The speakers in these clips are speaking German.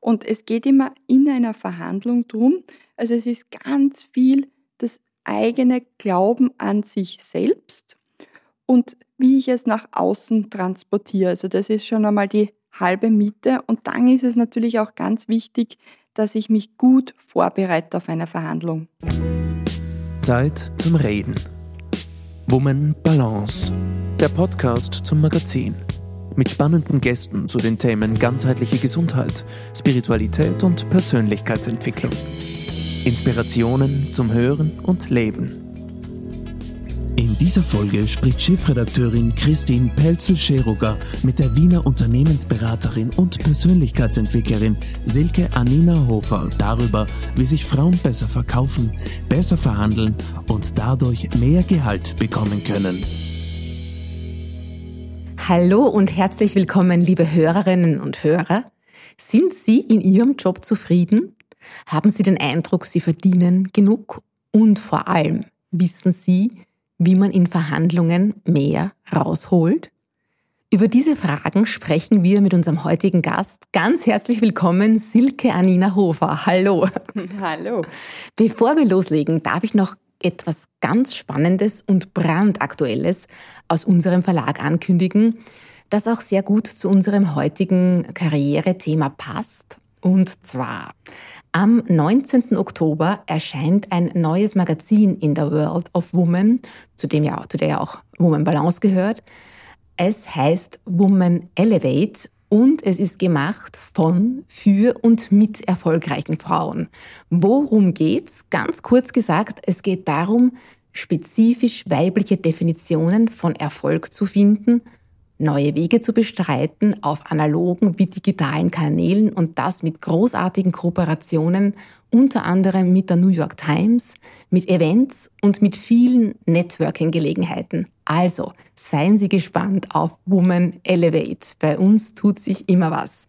Und es geht immer in einer Verhandlung drum. Also es ist ganz viel das eigene Glauben an sich selbst und wie ich es nach außen transportiere. Also das ist schon einmal die halbe Miete. Und dann ist es natürlich auch ganz wichtig, dass ich mich gut vorbereite auf eine Verhandlung. Zeit zum Reden. Woman Balance. Der Podcast zum Magazin. Mit spannenden Gästen zu den Themen ganzheitliche Gesundheit, Spiritualität und Persönlichkeitsentwicklung. Inspirationen zum Hören und Leben. In dieser Folge spricht Chefredakteurin Christine Pelzel-Scheruger mit der Wiener Unternehmensberaterin und Persönlichkeitsentwicklerin Silke Anina Hofer darüber, wie sich Frauen besser verkaufen, besser verhandeln und dadurch mehr Gehalt bekommen können. Hallo und herzlich willkommen, liebe Hörerinnen und Hörer. Sind Sie in Ihrem Job zufrieden? Haben Sie den Eindruck, Sie verdienen genug? Und vor allem, wissen Sie, wie man in Verhandlungen mehr rausholt? Über diese Fragen sprechen wir mit unserem heutigen Gast. Ganz herzlich willkommen, Silke Anina Hofer. Hallo. Hallo. Bevor wir loslegen, darf ich noch etwas ganz Spannendes und brandaktuelles aus unserem Verlag ankündigen, das auch sehr gut zu unserem heutigen Karrierethema passt. Und zwar am 19. Oktober erscheint ein neues Magazin in der World of Woman, zu, dem ja, zu der ja auch Woman Balance gehört. Es heißt Woman Elevate und es ist gemacht von, für und mit erfolgreichen Frauen. Worum geht's? Ganz kurz gesagt, es geht darum, spezifisch weibliche Definitionen von Erfolg zu finden neue Wege zu bestreiten auf analogen wie digitalen Kanälen und das mit großartigen Kooperationen, unter anderem mit der New York Times, mit Events und mit vielen Networking-Gelegenheiten. Also seien Sie gespannt auf Woman Elevate. Bei uns tut sich immer was.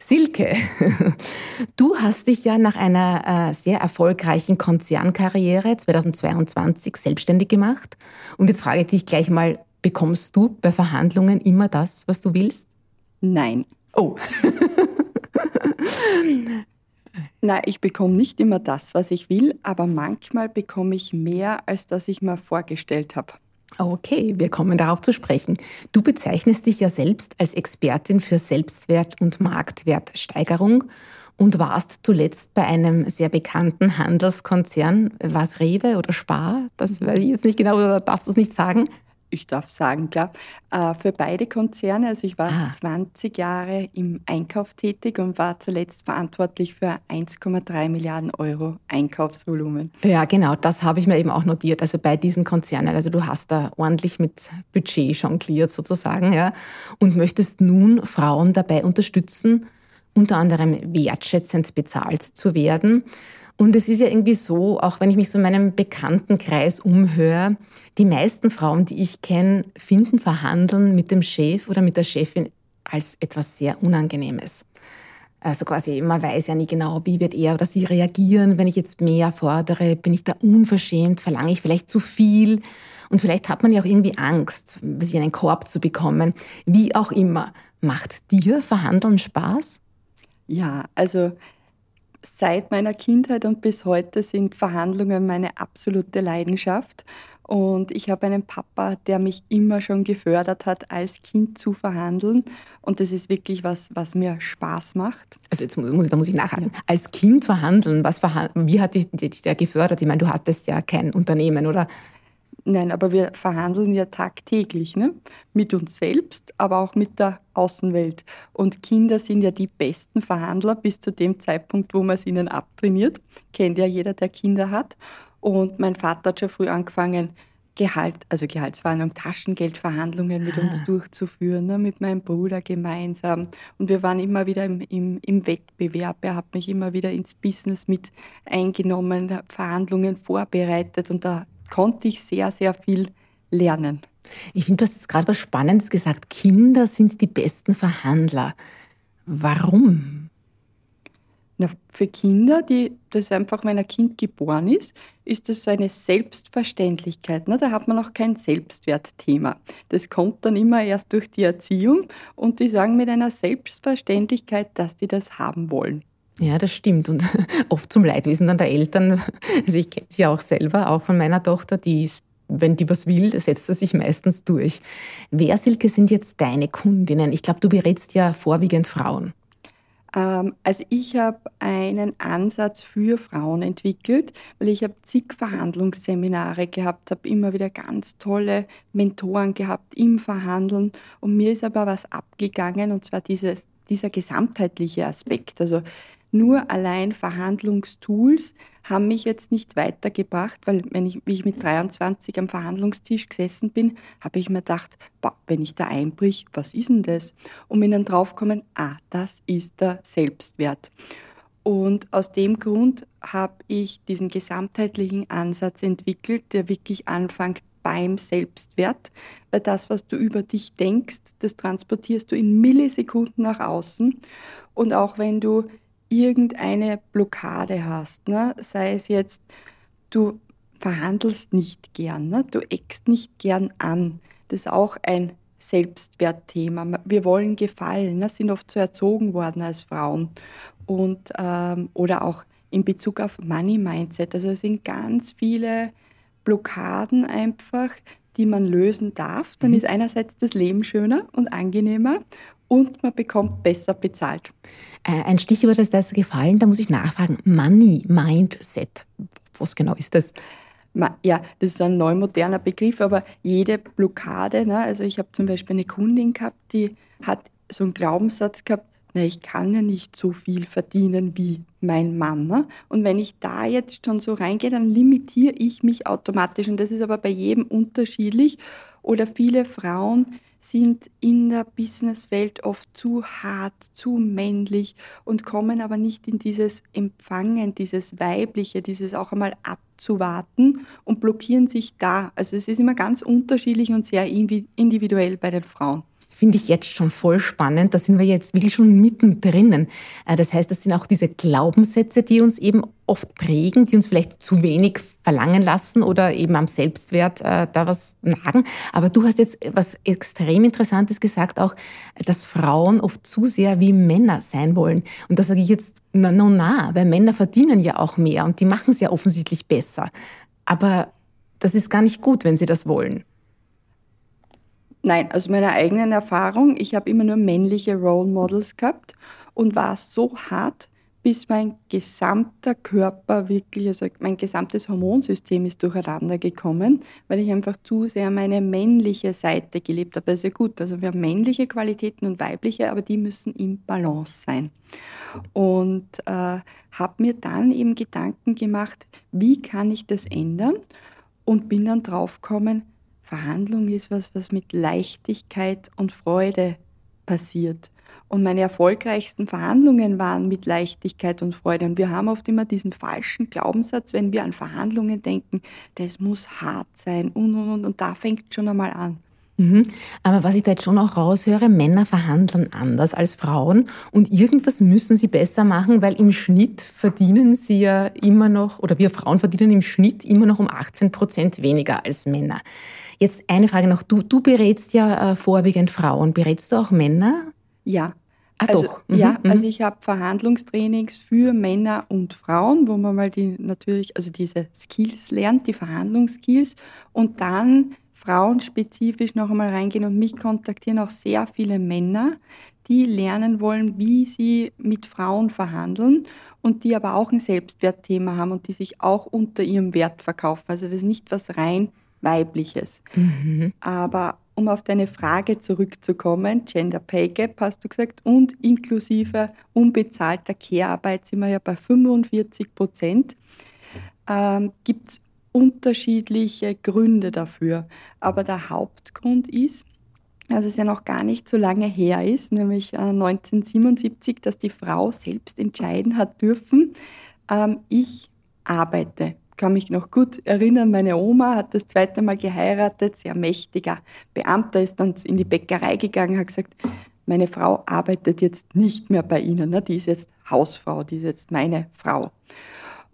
Silke, du hast dich ja nach einer äh, sehr erfolgreichen Konzernkarriere 2022 selbstständig gemacht. Und jetzt frage ich dich gleich mal, Bekommst du bei Verhandlungen immer das, was du willst? Nein. Oh. Nein, ich bekomme nicht immer das, was ich will, aber manchmal bekomme ich mehr, als das ich mir vorgestellt habe. Okay, wir kommen darauf zu sprechen. Du bezeichnest dich ja selbst als Expertin für Selbstwert und Marktwertsteigerung und warst zuletzt bei einem sehr bekannten Handelskonzern. War es Rewe oder Spar? Das weiß ich jetzt nicht genau oder darfst du es nicht sagen? Ich darf sagen, klar, äh, für beide Konzerne. Also ich war ah. 20 Jahre im Einkauf tätig und war zuletzt verantwortlich für 1,3 Milliarden Euro Einkaufsvolumen. Ja, genau, das habe ich mir eben auch notiert. Also bei diesen Konzernen, also du hast da ordentlich mit Budget jongliert sozusagen, ja, und möchtest nun Frauen dabei unterstützen, unter anderem wertschätzend bezahlt zu werden. Und es ist ja irgendwie so, auch wenn ich mich so in meinem Bekanntenkreis umhöre, die meisten Frauen, die ich kenne, finden Verhandeln mit dem Chef oder mit der Chefin als etwas sehr Unangenehmes. Also quasi, man weiß ja nie genau, wie wird er oder sie reagieren, wenn ich jetzt mehr fordere. Bin ich da unverschämt? Verlange ich vielleicht zu viel? Und vielleicht hat man ja auch irgendwie Angst, sich einen Korb zu bekommen. Wie auch immer. Macht dir Verhandeln Spaß? Ja, also seit meiner Kindheit und bis heute sind Verhandlungen meine absolute Leidenschaft. Und ich habe einen Papa, der mich immer schon gefördert hat, als Kind zu verhandeln. Und das ist wirklich was, was mir Spaß macht. Also jetzt muss, da muss ich nachhaken. Ja. Als Kind verhandeln, was verhandeln, wie hat dich der gefördert? Ich meine, du hattest ja kein Unternehmen, oder? Nein, aber wir verhandeln ja tagtäglich ne? mit uns selbst, aber auch mit der Außenwelt. Und Kinder sind ja die besten Verhandler bis zu dem Zeitpunkt, wo man es ihnen abtrainiert. Kennt ja jeder, der Kinder hat. Und mein Vater hat schon früh angefangen, Gehalt, also Gehaltsverhandlungen, Taschengeldverhandlungen mit ah. uns durchzuführen, ne, mit meinem Bruder gemeinsam. Und wir waren immer wieder im, im, im Wettbewerb. Er hat mich immer wieder ins Business mit eingenommen, Verhandlungen vorbereitet und da konnte ich sehr, sehr viel lernen. Ich finde, du hast jetzt gerade was Spannendes gesagt. Kinder sind die besten Verhandler. Warum? Na, für Kinder, die das einfach, wenn ein Kind geboren ist, ist das so eine Selbstverständlichkeit. Ne? Da hat man auch kein Selbstwertthema. Das kommt dann immer erst durch die Erziehung und die sagen mit einer Selbstverständlichkeit, dass die das haben wollen. Ja, das stimmt. Und oft zum Leidwesen dann der Eltern. Also ich kenne sie ja auch selber, auch von meiner Tochter, die wenn die was will, setzt sie sich meistens durch. Wer, Silke, sind jetzt deine Kundinnen? Ich glaube, du berätst ja vorwiegend Frauen. Ähm, also ich habe einen Ansatz für Frauen entwickelt, weil ich habe zig Verhandlungsseminare gehabt, habe immer wieder ganz tolle Mentoren gehabt im Verhandeln und mir ist aber was abgegangen und zwar dieses, dieser gesamtheitliche Aspekt. Also nur allein Verhandlungstools haben mich jetzt nicht weitergebracht, weil wenn ich, wie ich mit 23 am Verhandlungstisch gesessen bin, habe ich mir gedacht, boah, wenn ich da einbrich, was ist denn das? Und bin dann draufgekommen, ah, das ist der Selbstwert. Und aus dem Grund habe ich diesen gesamtheitlichen Ansatz entwickelt, der wirklich anfängt beim Selbstwert, weil das, was du über dich denkst, das transportierst du in Millisekunden nach außen. Und auch wenn du irgendeine Blockade hast, ne? sei es jetzt, du verhandelst nicht gern, ne? du eckst nicht gern an, das ist auch ein Selbstwertthema. Wir wollen gefallen, ne? sind oft so erzogen worden als Frauen. Und, ähm, oder auch in Bezug auf Money Mindset. Also es sind ganz viele Blockaden einfach, die man lösen darf. Dann mhm. ist einerseits das Leben schöner und angenehmer und man bekommt besser bezahlt. Äh, ein Stichwort ist das gefallen, da muss ich nachfragen. Money Mindset. Was genau ist das? Ja, das ist ein neu moderner Begriff, aber jede Blockade, ne, also ich habe zum Beispiel eine Kundin gehabt, die hat so einen Glaubenssatz gehabt, na, ich kann ja nicht so viel verdienen wie mein Mann. Ne? Und wenn ich da jetzt schon so reingehe, dann limitiere ich mich automatisch. Und das ist aber bei jedem unterschiedlich. Oder viele Frauen, sind in der Businesswelt oft zu hart, zu männlich und kommen aber nicht in dieses Empfangen, dieses Weibliche, dieses auch einmal abzuwarten und blockieren sich da. Also es ist immer ganz unterschiedlich und sehr individuell bei den Frauen finde ich jetzt schon voll spannend. Da sind wir jetzt wirklich schon mittendrin. Äh, das heißt, das sind auch diese Glaubenssätze, die uns eben oft prägen, die uns vielleicht zu wenig verlangen lassen oder eben am Selbstwert äh, da was nagen. Aber du hast jetzt was extrem Interessantes gesagt, auch, dass Frauen oft zu sehr wie Männer sein wollen. Und da sage ich jetzt, na, na, na, weil Männer verdienen ja auch mehr und die machen es ja offensichtlich besser. Aber das ist gar nicht gut, wenn sie das wollen. Nein, aus meiner eigenen Erfahrung, ich habe immer nur männliche Role Models gehabt und war so hart, bis mein gesamter Körper wirklich, also mein gesamtes Hormonsystem ist durcheinander gekommen, weil ich einfach zu sehr meine männliche Seite gelebt habe. Das ja gut, also wir haben männliche Qualitäten und weibliche, aber die müssen im Balance sein. Und äh, habe mir dann eben Gedanken gemacht, wie kann ich das ändern? Und bin dann draufgekommen, Verhandlung ist was, was mit Leichtigkeit und Freude passiert. Und meine erfolgreichsten Verhandlungen waren mit Leichtigkeit und Freude. Und wir haben oft immer diesen falschen Glaubenssatz, wenn wir an Verhandlungen denken, das muss hart sein und, und, und. Und da fängt schon einmal an. Mhm. Aber was ich da jetzt schon auch raushöre, Männer verhandeln anders als Frauen und irgendwas müssen sie besser machen, weil im Schnitt verdienen sie ja immer noch, oder wir Frauen verdienen im Schnitt immer noch um 18 Prozent weniger als Männer. Jetzt eine Frage noch, du, du berätst ja äh, vorwiegend Frauen, berätst du auch Männer? Ja, Ah, also, doch. Mhm, ja, mhm. also ich habe Verhandlungstrainings für Männer und Frauen, wo man mal die natürlich, also diese Skills lernt, die Verhandlungsskills und dann frauenspezifisch noch einmal reingehen und mich kontaktieren auch sehr viele Männer, die lernen wollen, wie sie mit Frauen verhandeln und die aber auch ein Selbstwertthema haben und die sich auch unter ihrem Wert verkaufen. Also das ist nicht was rein weibliches. Mhm. Aber um auf deine Frage zurückzukommen, Gender Pay Gap hast du gesagt, und inklusive unbezahlter Care-Arbeit sind wir ja bei 45 Prozent, ähm, gibt es unterschiedliche Gründe dafür. Aber der Hauptgrund ist, dass es ja noch gar nicht so lange her ist, nämlich 1977, äh, dass die Frau selbst entscheiden hat dürfen, ähm, ich arbeite. Kann mich noch gut erinnern, meine Oma hat das zweite Mal geheiratet, sehr mächtiger Beamter, ist dann in die Bäckerei gegangen, hat gesagt, meine Frau arbeitet jetzt nicht mehr bei Ihnen, ne? die ist jetzt Hausfrau, die ist jetzt meine Frau.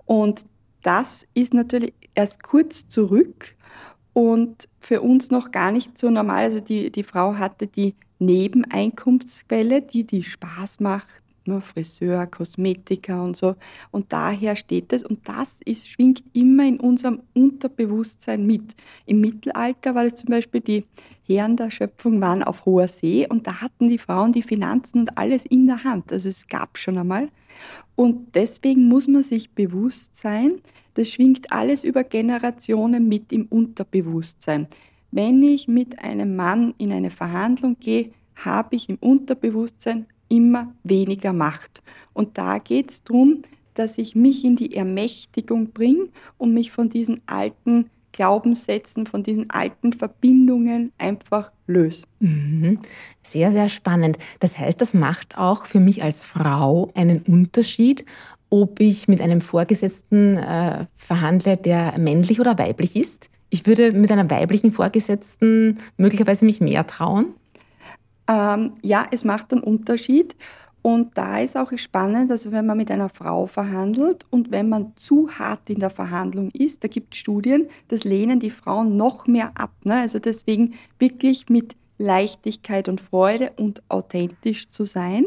Und das ist natürlich erst kurz zurück und für uns noch gar nicht so normal. Also die, die Frau hatte die Nebeneinkunftsquelle, die die Spaß macht, ne, Friseur, Kosmetiker und so. Und daher steht es. Und das ist, schwingt immer in unserem Unterbewusstsein mit. Im Mittelalter war das zum Beispiel die Herren der Schöpfung waren auf hoher See und da hatten die Frauen die Finanzen und alles in der Hand. Also es gab schon einmal. Und deswegen muss man sich bewusst sein, das schwingt alles über Generationen mit im Unterbewusstsein. Wenn ich mit einem Mann in eine Verhandlung gehe, habe ich im Unterbewusstsein immer weniger Macht. Und da geht es darum, dass ich mich in die Ermächtigung bringe und mich von diesen alten Glaubenssätzen, von diesen alten Verbindungen einfach löse. Mhm. Sehr, sehr spannend. Das heißt, das macht auch für mich als Frau einen Unterschied, ob ich mit einem Vorgesetzten äh, verhandle, der männlich oder weiblich ist. Ich würde mit einer weiblichen Vorgesetzten möglicherweise mich mehr trauen. Ähm, ja, es macht einen Unterschied. Und da ist auch spannend, also wenn man mit einer Frau verhandelt und wenn man zu hart in der Verhandlung ist, da gibt es Studien, das lehnen die Frauen noch mehr ab. Ne? Also deswegen wirklich mit Leichtigkeit und Freude und authentisch zu sein,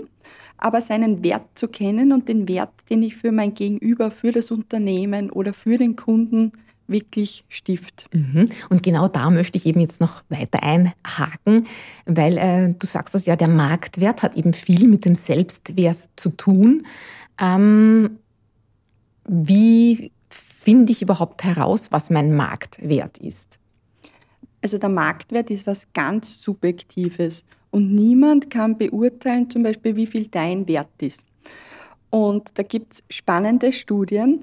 aber seinen Wert zu kennen und den Wert, den ich für mein Gegenüber, für das Unternehmen oder für den Kunden wirklich stift. Mhm. Und genau da möchte ich eben jetzt noch weiter einhaken, weil äh, du sagst das ja, der Marktwert hat eben viel mit dem Selbstwert zu tun. Ähm, wie finde ich überhaupt heraus, was mein Marktwert ist? Also der Marktwert ist was ganz Subjektives und niemand kann beurteilen, zum Beispiel, wie viel dein Wert ist. Und da gibt es spannende Studien,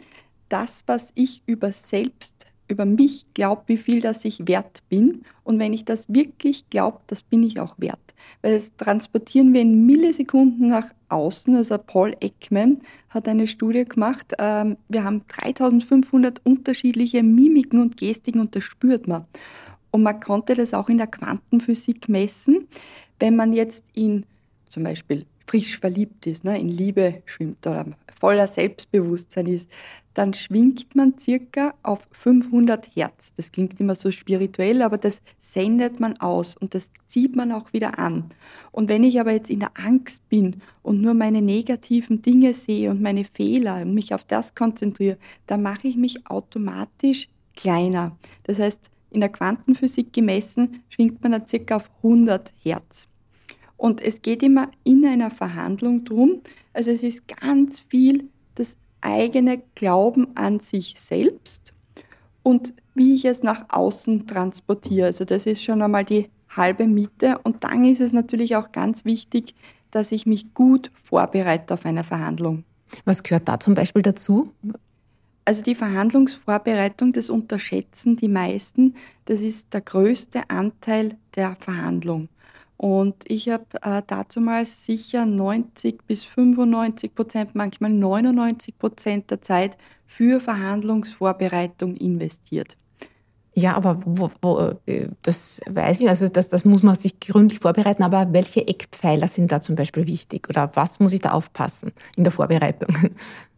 das, was ich über selbst, über mich glaube, wie viel das ich wert bin. Und wenn ich das wirklich glaube, das bin ich auch wert. Weil das transportieren wir in Millisekunden nach außen. Also Paul Ekman hat eine Studie gemacht. Ähm, wir haben 3500 unterschiedliche Mimiken und Gestiken und das spürt man. Und man konnte das auch in der Quantenphysik messen. Wenn man jetzt in zum Beispiel frisch verliebt ist, ne, in Liebe schwimmt oder voller Selbstbewusstsein ist, dann schwingt man circa auf 500 Hertz. Das klingt immer so spirituell, aber das sendet man aus und das zieht man auch wieder an. Und wenn ich aber jetzt in der Angst bin und nur meine negativen Dinge sehe und meine Fehler und mich auf das konzentriere, dann mache ich mich automatisch kleiner. Das heißt, in der Quantenphysik gemessen schwingt man dann circa auf 100 Hertz. Und es geht immer in einer Verhandlung drum, also es ist ganz viel das eigene Glauben an sich selbst und wie ich es nach außen transportiere. Also das ist schon einmal die halbe Miete. Und dann ist es natürlich auch ganz wichtig, dass ich mich gut vorbereite auf eine Verhandlung. Was gehört da zum Beispiel dazu? Also die Verhandlungsvorbereitung, das unterschätzen die meisten, das ist der größte Anteil der Verhandlung. Und ich habe äh, dazumals sicher 90 bis 95 Prozent, manchmal 99 Prozent der Zeit für Verhandlungsvorbereitung investiert. Ja, aber wo, wo, äh, das weiß ich, also das, das muss man sich gründlich vorbereiten, aber welche Eckpfeiler sind da zum Beispiel wichtig oder was muss ich da aufpassen in der Vorbereitung?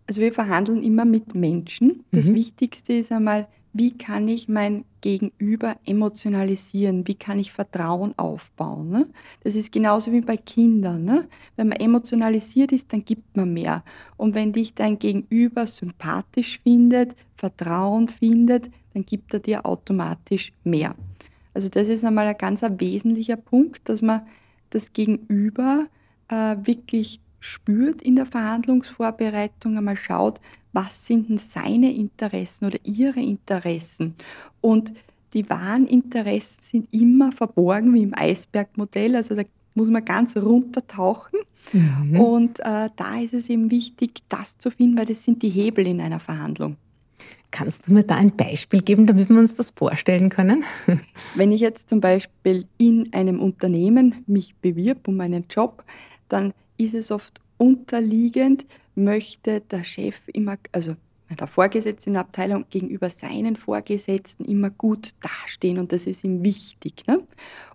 Also wir verhandeln immer mit Menschen. Das mhm. Wichtigste ist einmal, wie kann ich mein Gegenüber emotionalisieren? Wie kann ich Vertrauen aufbauen? Ne? Das ist genauso wie bei Kindern. Ne? Wenn man emotionalisiert ist, dann gibt man mehr. Und wenn dich dein Gegenüber sympathisch findet, Vertrauen findet, dann gibt er dir automatisch mehr. Also das ist einmal ein ganz wesentlicher Punkt, dass man das Gegenüber äh, wirklich spürt in der Verhandlungsvorbereitung, einmal schaut, was sind denn seine Interessen oder ihre Interessen. Und die wahren Interessen sind immer verborgen, wie im Eisbergmodell. Also da muss man ganz runtertauchen. Mhm. Und äh, da ist es eben wichtig, das zu finden, weil das sind die Hebel in einer Verhandlung. Kannst du mir da ein Beispiel geben, damit wir uns das vorstellen können? Wenn ich jetzt zum Beispiel in einem Unternehmen mich bewirb um einen Job, dann ist es oft unterliegend, möchte der Chef immer, also der Vorgesetzte in der Abteilung gegenüber seinen Vorgesetzten immer gut dastehen und das ist ihm wichtig. Ne?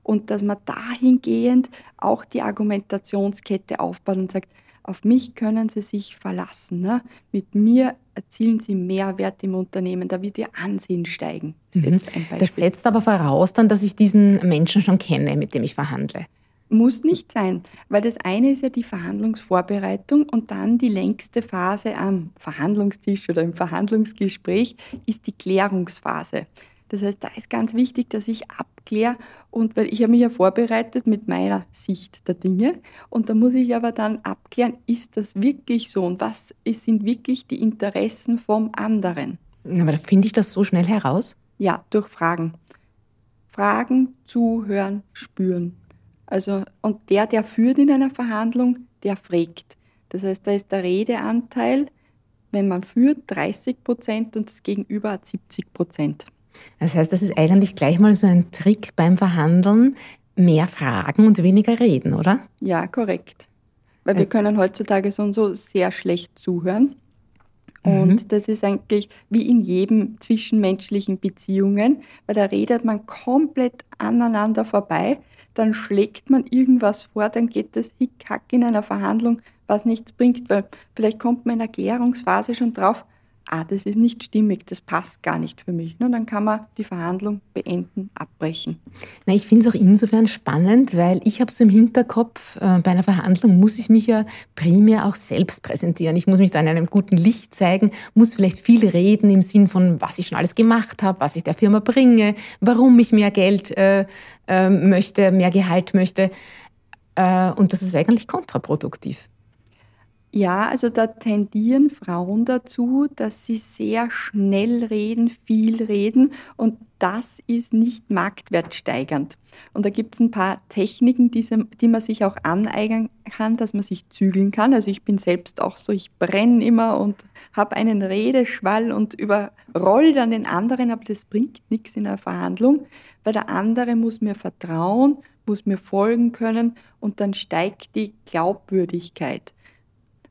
Und dass man dahingehend auch die Argumentationskette aufbaut und sagt, auf mich können Sie sich verlassen. Ne? Mit mir erzielen Sie Mehrwert im Unternehmen, da wird Ihr Ansehen steigen. Das, mhm. das setzt aber voraus dann, dass ich diesen Menschen schon kenne, mit dem ich verhandle. Muss nicht sein, weil das eine ist ja die Verhandlungsvorbereitung und dann die längste Phase am Verhandlungstisch oder im Verhandlungsgespräch ist die Klärungsphase. Das heißt, da ist ganz wichtig, dass ich abkläre und weil ich habe mich ja vorbereitet mit meiner Sicht der Dinge und da muss ich aber dann abklären, ist das wirklich so und was sind wirklich die Interessen vom anderen. Aber finde ich das so schnell heraus? Ja, durch Fragen. Fragen, zuhören, spüren. Also, und der, der führt in einer Verhandlung, der fragt. Das heißt, da ist der Redeanteil, wenn man führt, 30 Prozent und das Gegenüber hat 70 Prozent. Das heißt, das ist eigentlich gleich mal so ein Trick beim Verhandeln, mehr fragen und weniger reden, oder? Ja, korrekt. Weil wir können heutzutage so und so sehr schlecht zuhören. Und mhm. das ist eigentlich wie in jedem zwischenmenschlichen Beziehungen, weil da redet man komplett aneinander vorbei, dann schlägt man irgendwas vor, dann geht das Hickhack in einer Verhandlung, was nichts bringt, weil vielleicht kommt man in der Erklärungsphase schon drauf, ah, das ist nicht stimmig, das passt gar nicht für mich. Und dann kann man die Verhandlung beenden, abbrechen. Na, ich finde es auch insofern spannend, weil ich habe so im Hinterkopf, äh, bei einer Verhandlung muss ich mich ja primär auch selbst präsentieren. Ich muss mich da in einem guten Licht zeigen, muss vielleicht viel reden im Sinn von, was ich schon alles gemacht habe, was ich der Firma bringe, warum ich mehr Geld äh, äh, möchte, mehr Gehalt möchte. Äh, und das ist eigentlich kontraproduktiv. Ja, also da tendieren Frauen dazu, dass sie sehr schnell reden, viel reden und das ist nicht marktwertsteigernd. Und da gibt es ein paar Techniken, die, man sich auch aneignen kann, dass man sich zügeln kann. Also ich bin selbst auch so, ich brenne immer und habe einen Redeschwall und überroll dann den anderen, aber das bringt nichts in einer Verhandlung, weil der andere muss mir vertrauen, muss mir folgen können und dann steigt die Glaubwürdigkeit.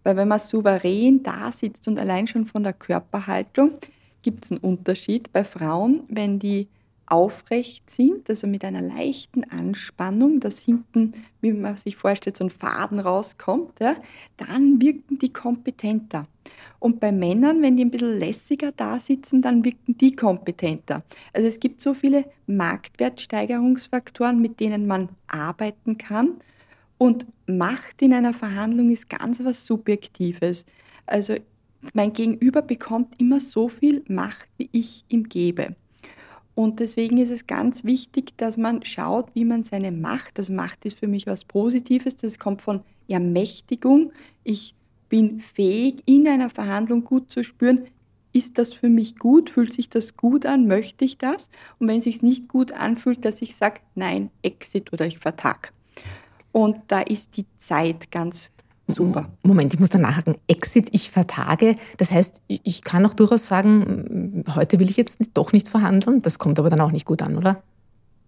Weil wenn man souverän da sitzt und allein schon von der Körperhaltung gibt es einen Unterschied. Bei Frauen, wenn die aufrecht sind, also mit einer leichten Anspannung, dass hinten, wie man sich vorstellt, so ein Faden rauskommt, ja, dann wirken die kompetenter. Und bei Männern, wenn die ein bisschen lässiger da sitzen, dann wirken die kompetenter. Also es gibt so viele Marktwertsteigerungsfaktoren, mit denen man arbeiten kann. Und Macht in einer Verhandlung ist ganz was Subjektives. Also mein Gegenüber bekommt immer so viel Macht, wie ich ihm gebe. Und deswegen ist es ganz wichtig, dass man schaut, wie man seine Macht, also Macht ist für mich was Positives, das kommt von Ermächtigung. Ich bin fähig, in einer Verhandlung gut zu spüren, ist das für mich gut, fühlt sich das gut an, möchte ich das? Und wenn es sich nicht gut anfühlt, dass ich sage, nein, Exit oder ich vertag. Und da ist die Zeit ganz super. Moment, ich muss da nachhaken. Exit, ich vertage. Das heißt, ich kann auch durchaus sagen, heute will ich jetzt doch nicht verhandeln. Das kommt aber dann auch nicht gut an, oder?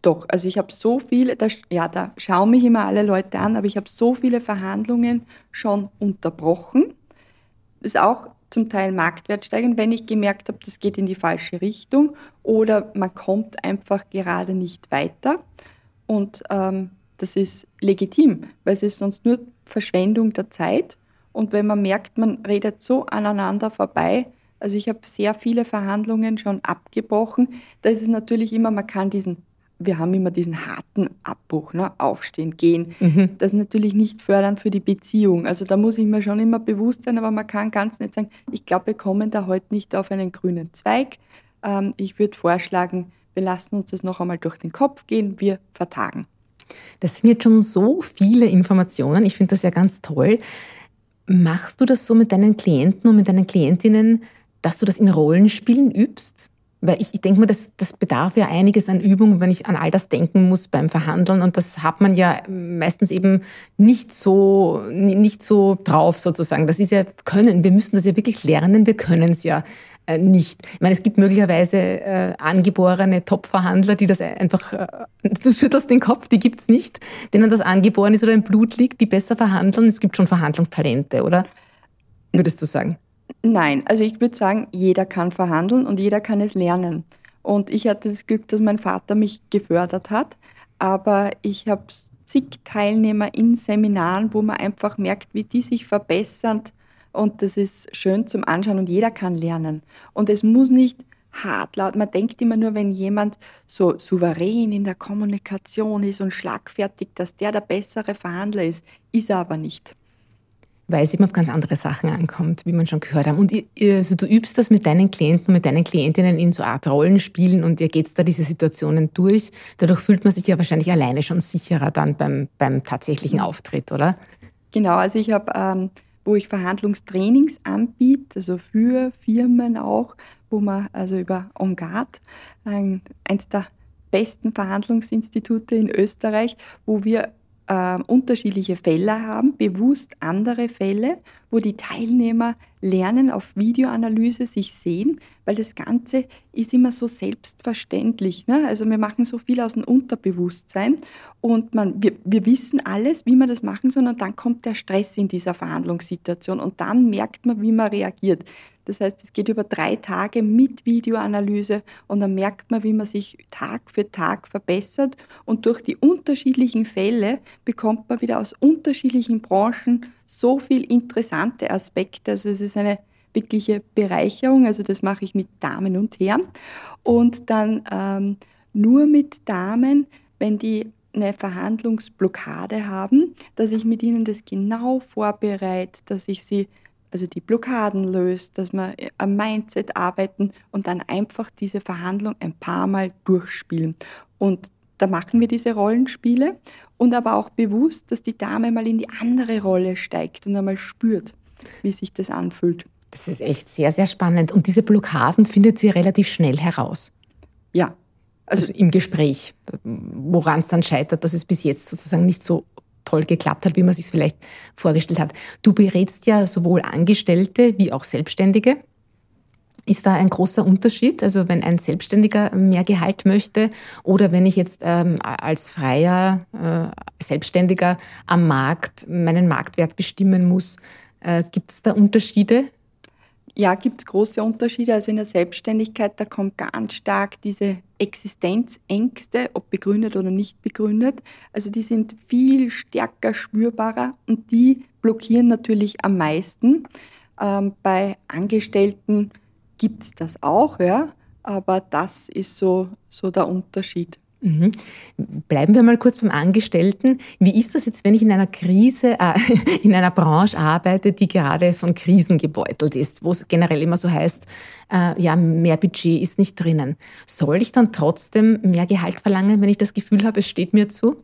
Doch, also ich habe so viele, da, ja, da schauen mich immer alle Leute an, aber ich habe so viele Verhandlungen schon unterbrochen. Das ist auch zum Teil Marktwertsteigerung, wenn ich gemerkt habe, das geht in die falsche Richtung oder man kommt einfach gerade nicht weiter. Und ähm, das ist legitim, weil es ist sonst nur Verschwendung der Zeit. Und wenn man merkt, man redet so aneinander vorbei, also ich habe sehr viele Verhandlungen schon abgebrochen, da ist es natürlich immer, man kann diesen, wir haben immer diesen harten Abbruch, ne? aufstehen, gehen. Mhm. Das ist natürlich nicht fördernd für die Beziehung. Also da muss ich mir schon immer bewusst sein, aber man kann ganz nett sagen, ich glaube, wir kommen da heute nicht auf einen grünen Zweig. Ähm, ich würde vorschlagen, wir lassen uns das noch einmal durch den Kopf gehen, wir vertagen. Das sind jetzt schon so viele Informationen. Ich finde das ja ganz toll. Machst du das so mit deinen Klienten und mit deinen Klientinnen, dass du das in Rollenspielen übst? Weil ich, ich denke mir, das, das bedarf ja einiges an Übung, wenn ich an all das denken muss beim Verhandeln. Und das hat man ja meistens eben nicht so, nicht so drauf sozusagen. Das ist ja Können. Wir müssen das ja wirklich lernen. Wir können es ja. Äh, nicht. Ich meine, es gibt möglicherweise äh, angeborene Top-Verhandler, die das einfach, äh, du schüttelst den Kopf, die gibt's nicht, denen das angeboren ist oder im Blut liegt, die besser verhandeln. Es gibt schon Verhandlungstalente, oder? Würdest du sagen? Nein, also ich würde sagen, jeder kann verhandeln und jeder kann es lernen. Und ich hatte das Glück, dass mein Vater mich gefördert hat, aber ich habe zig Teilnehmer in Seminaren, wo man einfach merkt, wie die sich verbessern und das ist schön zum Anschauen und jeder kann lernen. Und es muss nicht hart laut. Man denkt immer nur, wenn jemand so souverän in der Kommunikation ist und schlagfertig, dass der der bessere Verhandler ist. Ist er aber nicht. Weil es eben auf ganz andere Sachen ankommt, wie man schon gehört haben. Und also du übst das mit deinen Klienten und mit deinen Klientinnen in so Art Rollenspielen und ihr geht da diese Situationen durch. Dadurch fühlt man sich ja wahrscheinlich alleine schon sicherer dann beim, beim tatsächlichen Auftritt, oder? Genau, also ich habe ähm, wo ich Verhandlungstrainings anbiete, also für Firmen auch, wo man also über OnGuard, eins der besten Verhandlungsinstitute in Österreich, wo wir äh, unterschiedliche Fälle haben, bewusst andere Fälle, wo die Teilnehmer lernen, auf Videoanalyse sich sehen, weil das Ganze ist immer so selbstverständlich. Ne? Also wir machen so viel aus dem Unterbewusstsein und man, wir, wir wissen alles, wie man das machen soll und dann kommt der Stress in dieser Verhandlungssituation und dann merkt man, wie man reagiert. Das heißt, es geht über drei Tage mit Videoanalyse und dann merkt man, wie man sich Tag für Tag verbessert und durch die unterschiedlichen Fälle bekommt man wieder aus unterschiedlichen Branchen so viel interessante Aspekte. Also es ist eine wirkliche Bereicherung. Also das mache ich mit Damen und Herren. Und dann ähm, nur mit Damen, wenn die eine Verhandlungsblockade haben, dass ich mit ihnen das genau vorbereite, dass ich sie also die Blockaden löst, dass wir am Mindset arbeiten und dann einfach diese Verhandlung ein paar Mal durchspielen. Und da machen wir diese Rollenspiele und aber auch bewusst, dass die Dame mal in die andere Rolle steigt und einmal spürt, wie sich das anfühlt. Das ist echt sehr, sehr spannend. Und diese Blockaden findet sie relativ schnell heraus. Ja. Also, also im Gespräch, woran es dann scheitert, dass es bis jetzt sozusagen nicht so toll geklappt hat, wie man sich vielleicht vorgestellt hat. Du berätst ja sowohl Angestellte wie auch Selbstständige. Ist da ein großer Unterschied? Also wenn ein Selbstständiger mehr Gehalt möchte oder wenn ich jetzt ähm, als freier äh, Selbstständiger am Markt meinen Marktwert bestimmen muss, äh, gibt es da Unterschiede? Ja, gibt es große Unterschiede. Also in der Selbstständigkeit, da kommt ganz stark diese Existenzängste, ob begründet oder nicht begründet. Also die sind viel stärker spürbarer und die blockieren natürlich am meisten. Ähm, bei Angestellten gibt es das auch, ja, aber das ist so, so der Unterschied. Mhm. Bleiben wir mal kurz beim Angestellten. Wie ist das jetzt, wenn ich in einer Krise, äh, in einer Branche arbeite, die gerade von Krisen gebeutelt ist, wo es generell immer so heißt, äh, ja, mehr Budget ist nicht drinnen. Soll ich dann trotzdem mehr Gehalt verlangen, wenn ich das Gefühl habe, es steht mir zu?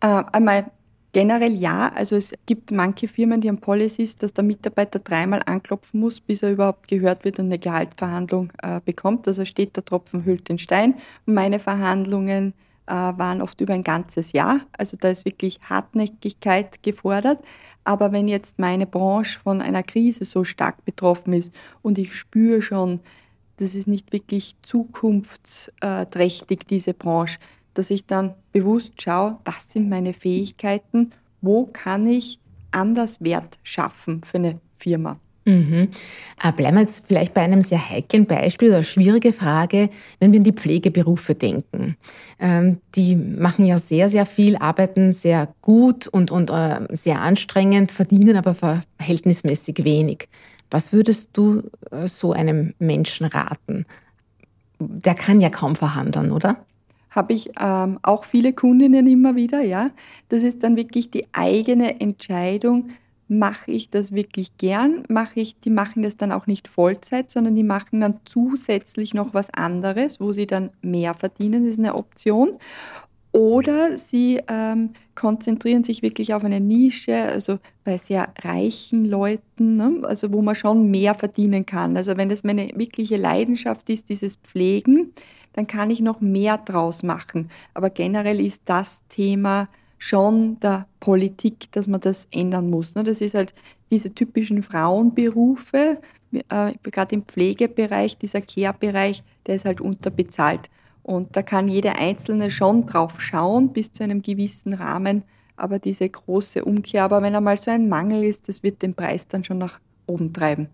Äh, einmal Generell ja. Also es gibt manche Firmen, die haben Policies, dass der Mitarbeiter dreimal anklopfen muss, bis er überhaupt gehört wird und eine Gehaltsverhandlung äh, bekommt. Also steht der Tropfen hüllt den Stein. Meine Verhandlungen äh, waren oft über ein ganzes Jahr. Also da ist wirklich Hartnäckigkeit gefordert. Aber wenn jetzt meine Branche von einer Krise so stark betroffen ist und ich spüre schon, das ist nicht wirklich zukunftsträchtig, diese Branche, dass ich dann bewusst schaue, was sind meine Fähigkeiten, wo kann ich anders Wert schaffen für eine Firma. Mhm. Äh, bleiben wir jetzt vielleicht bei einem sehr heiklen Beispiel oder schwierige Frage, wenn wir an die Pflegeberufe denken. Ähm, die machen ja sehr, sehr viel, arbeiten sehr gut und, und äh, sehr anstrengend, verdienen aber verhältnismäßig wenig. Was würdest du äh, so einem Menschen raten? Der kann ja kaum verhandeln, oder? Habe ich ähm, auch viele Kundinnen immer wieder, ja. Das ist dann wirklich die eigene Entscheidung, mache ich das wirklich gern, mache ich, die machen das dann auch nicht Vollzeit, sondern die machen dann zusätzlich noch was anderes, wo sie dann mehr verdienen, ist eine Option. Oder sie ähm, konzentrieren sich wirklich auf eine Nische, also bei sehr reichen Leuten, ne? also wo man schon mehr verdienen kann. Also wenn das meine wirkliche Leidenschaft ist, dieses Pflegen, dann kann ich noch mehr draus machen. Aber generell ist das Thema schon der Politik, dass man das ändern muss. Ne? Das ist halt diese typischen Frauenberufe, äh, gerade im Pflegebereich, dieser Care-Bereich, der ist halt unterbezahlt. Und da kann jeder Einzelne schon drauf schauen, bis zu einem gewissen Rahmen. Aber diese große Umkehr, aber wenn einmal so ein Mangel ist, das wird den Preis dann schon nach oben treiben.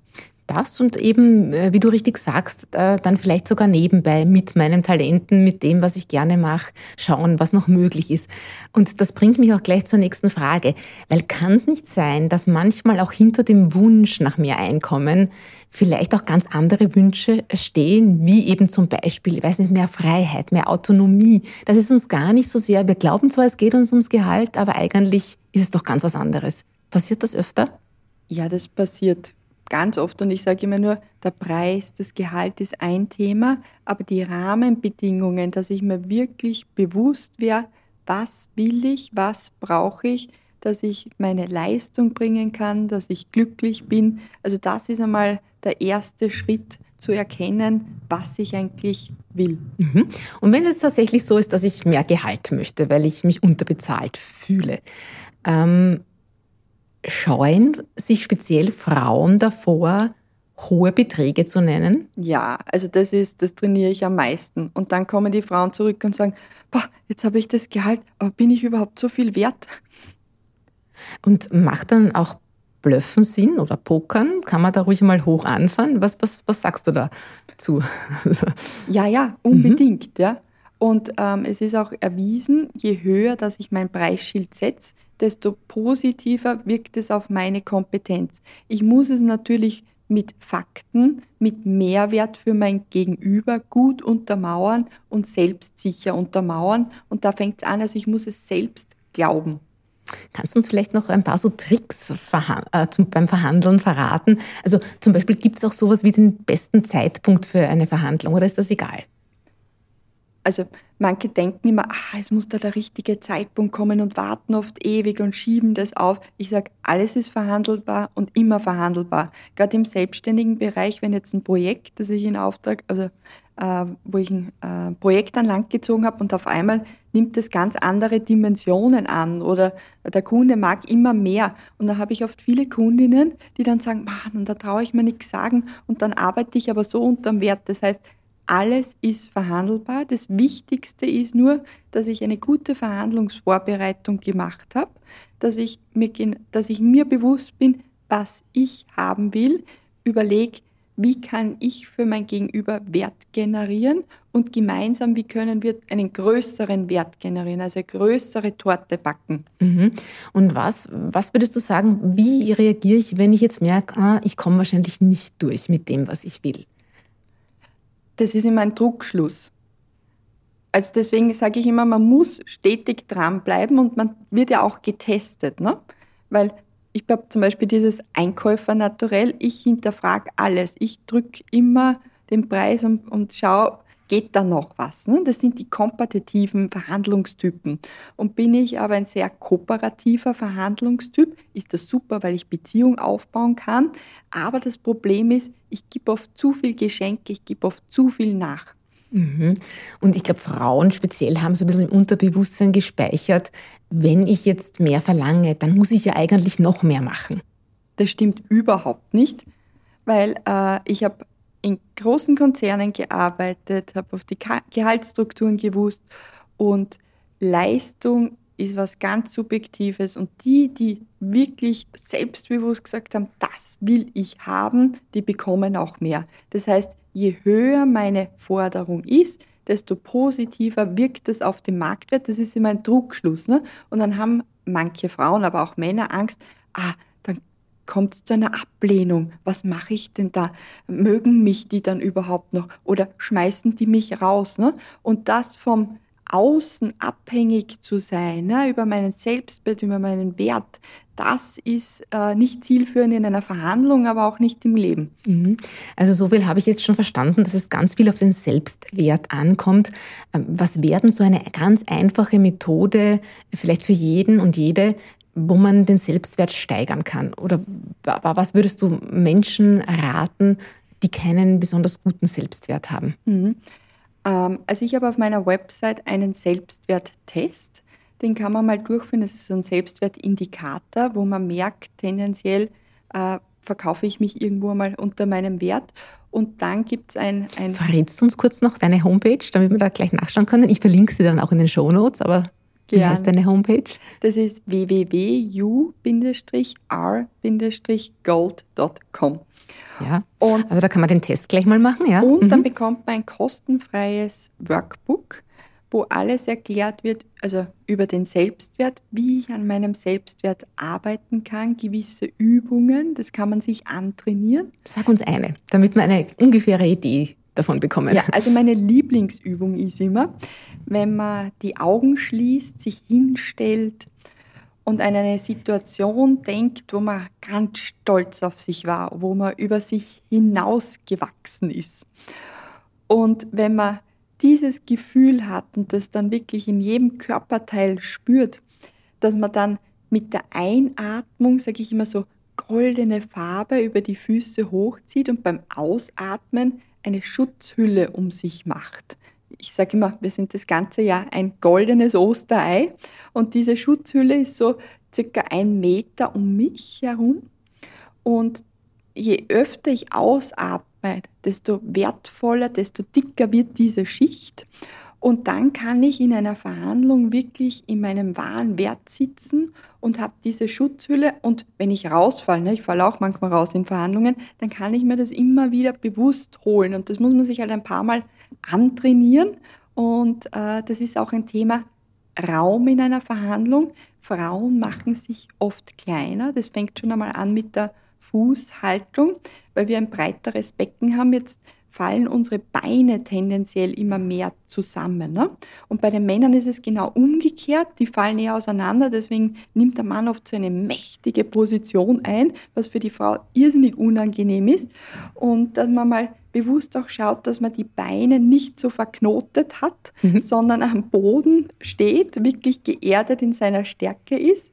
Das und eben, äh, wie du richtig sagst, äh, dann vielleicht sogar nebenbei mit meinen Talenten, mit dem, was ich gerne mache, schauen, was noch möglich ist. Und das bringt mich auch gleich zur nächsten Frage, weil kann es nicht sein, dass manchmal auch hinter dem Wunsch nach mehr Einkommen vielleicht auch ganz andere Wünsche stehen, wie eben zum Beispiel, ich weiß nicht, mehr Freiheit, mehr Autonomie. Das ist uns gar nicht so sehr, wir glauben zwar, es geht uns ums Gehalt, aber eigentlich ist es doch ganz was anderes. Passiert das öfter? Ja, das passiert ganz oft und ich sage immer nur, der Preis, das Gehalt ist ein Thema, aber die Rahmenbedingungen, dass ich mir wirklich bewusst wäre, was will ich, was brauche ich, dass ich meine Leistung bringen kann, dass ich glücklich bin. Also das ist einmal der erste Schritt zu erkennen, was ich eigentlich will. Mhm. Und wenn es jetzt tatsächlich so ist, dass ich mehr Gehalt möchte, weil ich mich unterbezahlt fühle, ähm, scheuen sich speziell Frauen davor, hohe Beträge zu nennen? Ja, also das ist, das trainiere ich am meisten. Und dann kommen die Frauen zurück und sagen, boah, jetzt habe ich das Gehalt, aber bin ich überhaupt so viel wert? Und macht dann auch Blöffen Sinn oder Pokern? Kann man da ruhig mal hoch anfangen? Was, was, was sagst du dazu? ja, ja, unbedingt, mhm. ja. Und ähm, es ist auch erwiesen, je höher, dass ich mein Preisschild setze, desto positiver wirkt es auf meine Kompetenz. Ich muss es natürlich mit Fakten, mit Mehrwert für mein Gegenüber gut untermauern und selbstsicher untermauern. Und da fängt es an, also ich muss es selbst glauben. Kannst du uns vielleicht noch ein paar so Tricks äh, beim Verhandeln verraten? Also zum Beispiel gibt es auch sowas wie den besten Zeitpunkt für eine Verhandlung oder ist das egal? Also manche denken immer, ach, es muss da der richtige Zeitpunkt kommen und warten oft ewig und schieben das auf. Ich sage, alles ist verhandelbar und immer verhandelbar. Gerade im selbstständigen Bereich, wenn jetzt ein Projekt, das ich in Auftrag, also äh, wo ich ein äh, Projekt an Land gezogen habe und auf einmal nimmt es ganz andere Dimensionen an oder der Kunde mag immer mehr. Und da habe ich oft viele Kundinnen, die dann sagen, Mann, da traue ich mir nichts sagen und dann arbeite ich aber so unterm Wert. Das heißt, alles ist verhandelbar. Das Wichtigste ist nur, dass ich eine gute Verhandlungsvorbereitung gemacht habe, dass ich mir, dass ich mir bewusst bin, was ich haben will, überlege, wie kann ich für mein Gegenüber Wert generieren und gemeinsam, wie können wir einen größeren Wert generieren, also eine größere Torte backen. Mhm. Und was, was würdest du sagen, wie reagiere ich, wenn ich jetzt merke, ah, ich komme wahrscheinlich nicht durch mit dem, was ich will? Das ist immer ein Druckschluss. Also deswegen sage ich immer, man muss stetig dranbleiben und man wird ja auch getestet. Ne? Weil ich habe zum Beispiel dieses Einkäufer naturell, ich hinterfrage alles. Ich drücke immer den Preis und, und schaue, geht da noch was? Ne? Das sind die kompetitiven Verhandlungstypen. Und bin ich aber ein sehr kooperativer Verhandlungstyp, ist das super, weil ich Beziehung aufbauen kann. Aber das Problem ist, ich gebe oft zu viel Geschenke, ich gebe oft zu viel nach. Mhm. Und ich glaube, Frauen speziell haben so ein bisschen im Unterbewusstsein gespeichert, wenn ich jetzt mehr verlange, dann muss ich ja eigentlich noch mehr machen. Das stimmt überhaupt nicht, weil äh, ich habe in großen Konzernen gearbeitet, habe auf die Gehaltsstrukturen gewusst und Leistung ist was ganz Subjektives und die, die wirklich selbstbewusst gesagt haben, das will ich haben, die bekommen auch mehr. Das heißt, je höher meine Forderung ist, desto positiver wirkt es auf den Marktwert. Das ist immer ein Druckschluss. Ne? Und dann haben manche Frauen, aber auch Männer Angst, ah, kommt es zu einer Ablehnung. Was mache ich denn da? Mögen mich die dann überhaupt noch? Oder schmeißen die mich raus? Ne? Und das vom Außen abhängig zu sein, ne, über meinen Selbstbild, über meinen Wert, das ist äh, nicht zielführend in einer Verhandlung, aber auch nicht im Leben. Mhm. Also so viel habe ich jetzt schon verstanden, dass es ganz viel auf den Selbstwert ankommt. Ähm, was werden so eine ganz einfache Methode vielleicht für jeden und jede, wo man den Selbstwert steigern kann? Oder was würdest du Menschen raten, die keinen besonders guten Selbstwert haben? Mhm. Ähm, also ich habe auf meiner Website einen Selbstwerttest. Den kann man mal durchführen. Das ist so ein Selbstwertindikator, wo man merkt, tendenziell äh, verkaufe ich mich irgendwo mal unter meinem Wert. Und dann gibt es ein, ein. Verrätst du uns kurz noch deine Homepage, damit wir da gleich nachschauen können? Ich verlinke sie dann auch in den Show Notes, aber wie heißt deine Homepage? Das ist www.u-r-gold.com. Ja. Und also da kann man den Test gleich mal machen, ja. Und mhm. dann bekommt man ein kostenfreies Workbook, wo alles erklärt wird, also über den Selbstwert, wie ich an meinem Selbstwert arbeiten kann, gewisse Übungen, das kann man sich antrainieren. Sag uns eine, damit wir eine ungefähre Idee davon bekommen. Ja, also meine Lieblingsübung ist immer, wenn man die Augen schließt, sich hinstellt und an eine Situation denkt, wo man ganz stolz auf sich war, wo man über sich hinausgewachsen ist. Und wenn man dieses Gefühl hat und das dann wirklich in jedem Körperteil spürt, dass man dann mit der Einatmung, sage ich immer so, goldene Farbe über die Füße hochzieht und beim Ausatmen eine Schutzhülle um sich macht. Ich sage immer, wir sind das ganze Jahr ein goldenes Osterei und diese Schutzhülle ist so circa ein Meter um mich herum. Und je öfter ich ausatme, desto wertvoller, desto dicker wird diese Schicht. Und dann kann ich in einer Verhandlung wirklich in meinem wahren Wert sitzen und habe diese Schutzhülle. Und wenn ich rausfalle, ne, ich falle auch manchmal raus in Verhandlungen, dann kann ich mir das immer wieder bewusst holen. Und das muss man sich halt ein paar Mal antrainieren. Und äh, das ist auch ein Thema Raum in einer Verhandlung. Frauen machen sich oft kleiner. Das fängt schon einmal an mit der Fußhaltung, weil wir ein breiteres Becken haben. Jetzt fallen unsere Beine tendenziell immer mehr zusammen. Ne? Und bei den Männern ist es genau umgekehrt, die fallen eher auseinander, deswegen nimmt der Mann oft so eine mächtige Position ein, was für die Frau irrsinnig unangenehm ist. Und dass man mal bewusst auch schaut, dass man die Beine nicht so verknotet hat, mhm. sondern am Boden steht, wirklich geerdet in seiner Stärke ist.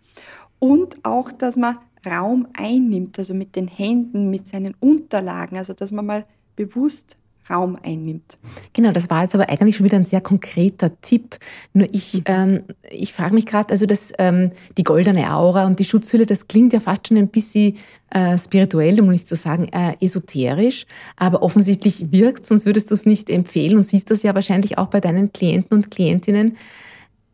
Und auch, dass man Raum einnimmt, also mit den Händen, mit seinen Unterlagen, also dass man mal bewusst Raum einnimmt. Genau, das war jetzt aber eigentlich schon wieder ein sehr konkreter Tipp. Nur ich, mhm. ähm, ich frage mich gerade, also das, ähm, die goldene Aura und die Schutzhülle, das klingt ja fast schon ein bisschen äh, spirituell, um nicht zu sagen äh, esoterisch, aber offensichtlich wirkt, sonst würdest du es nicht empfehlen und siehst das ja wahrscheinlich auch bei deinen Klienten und Klientinnen.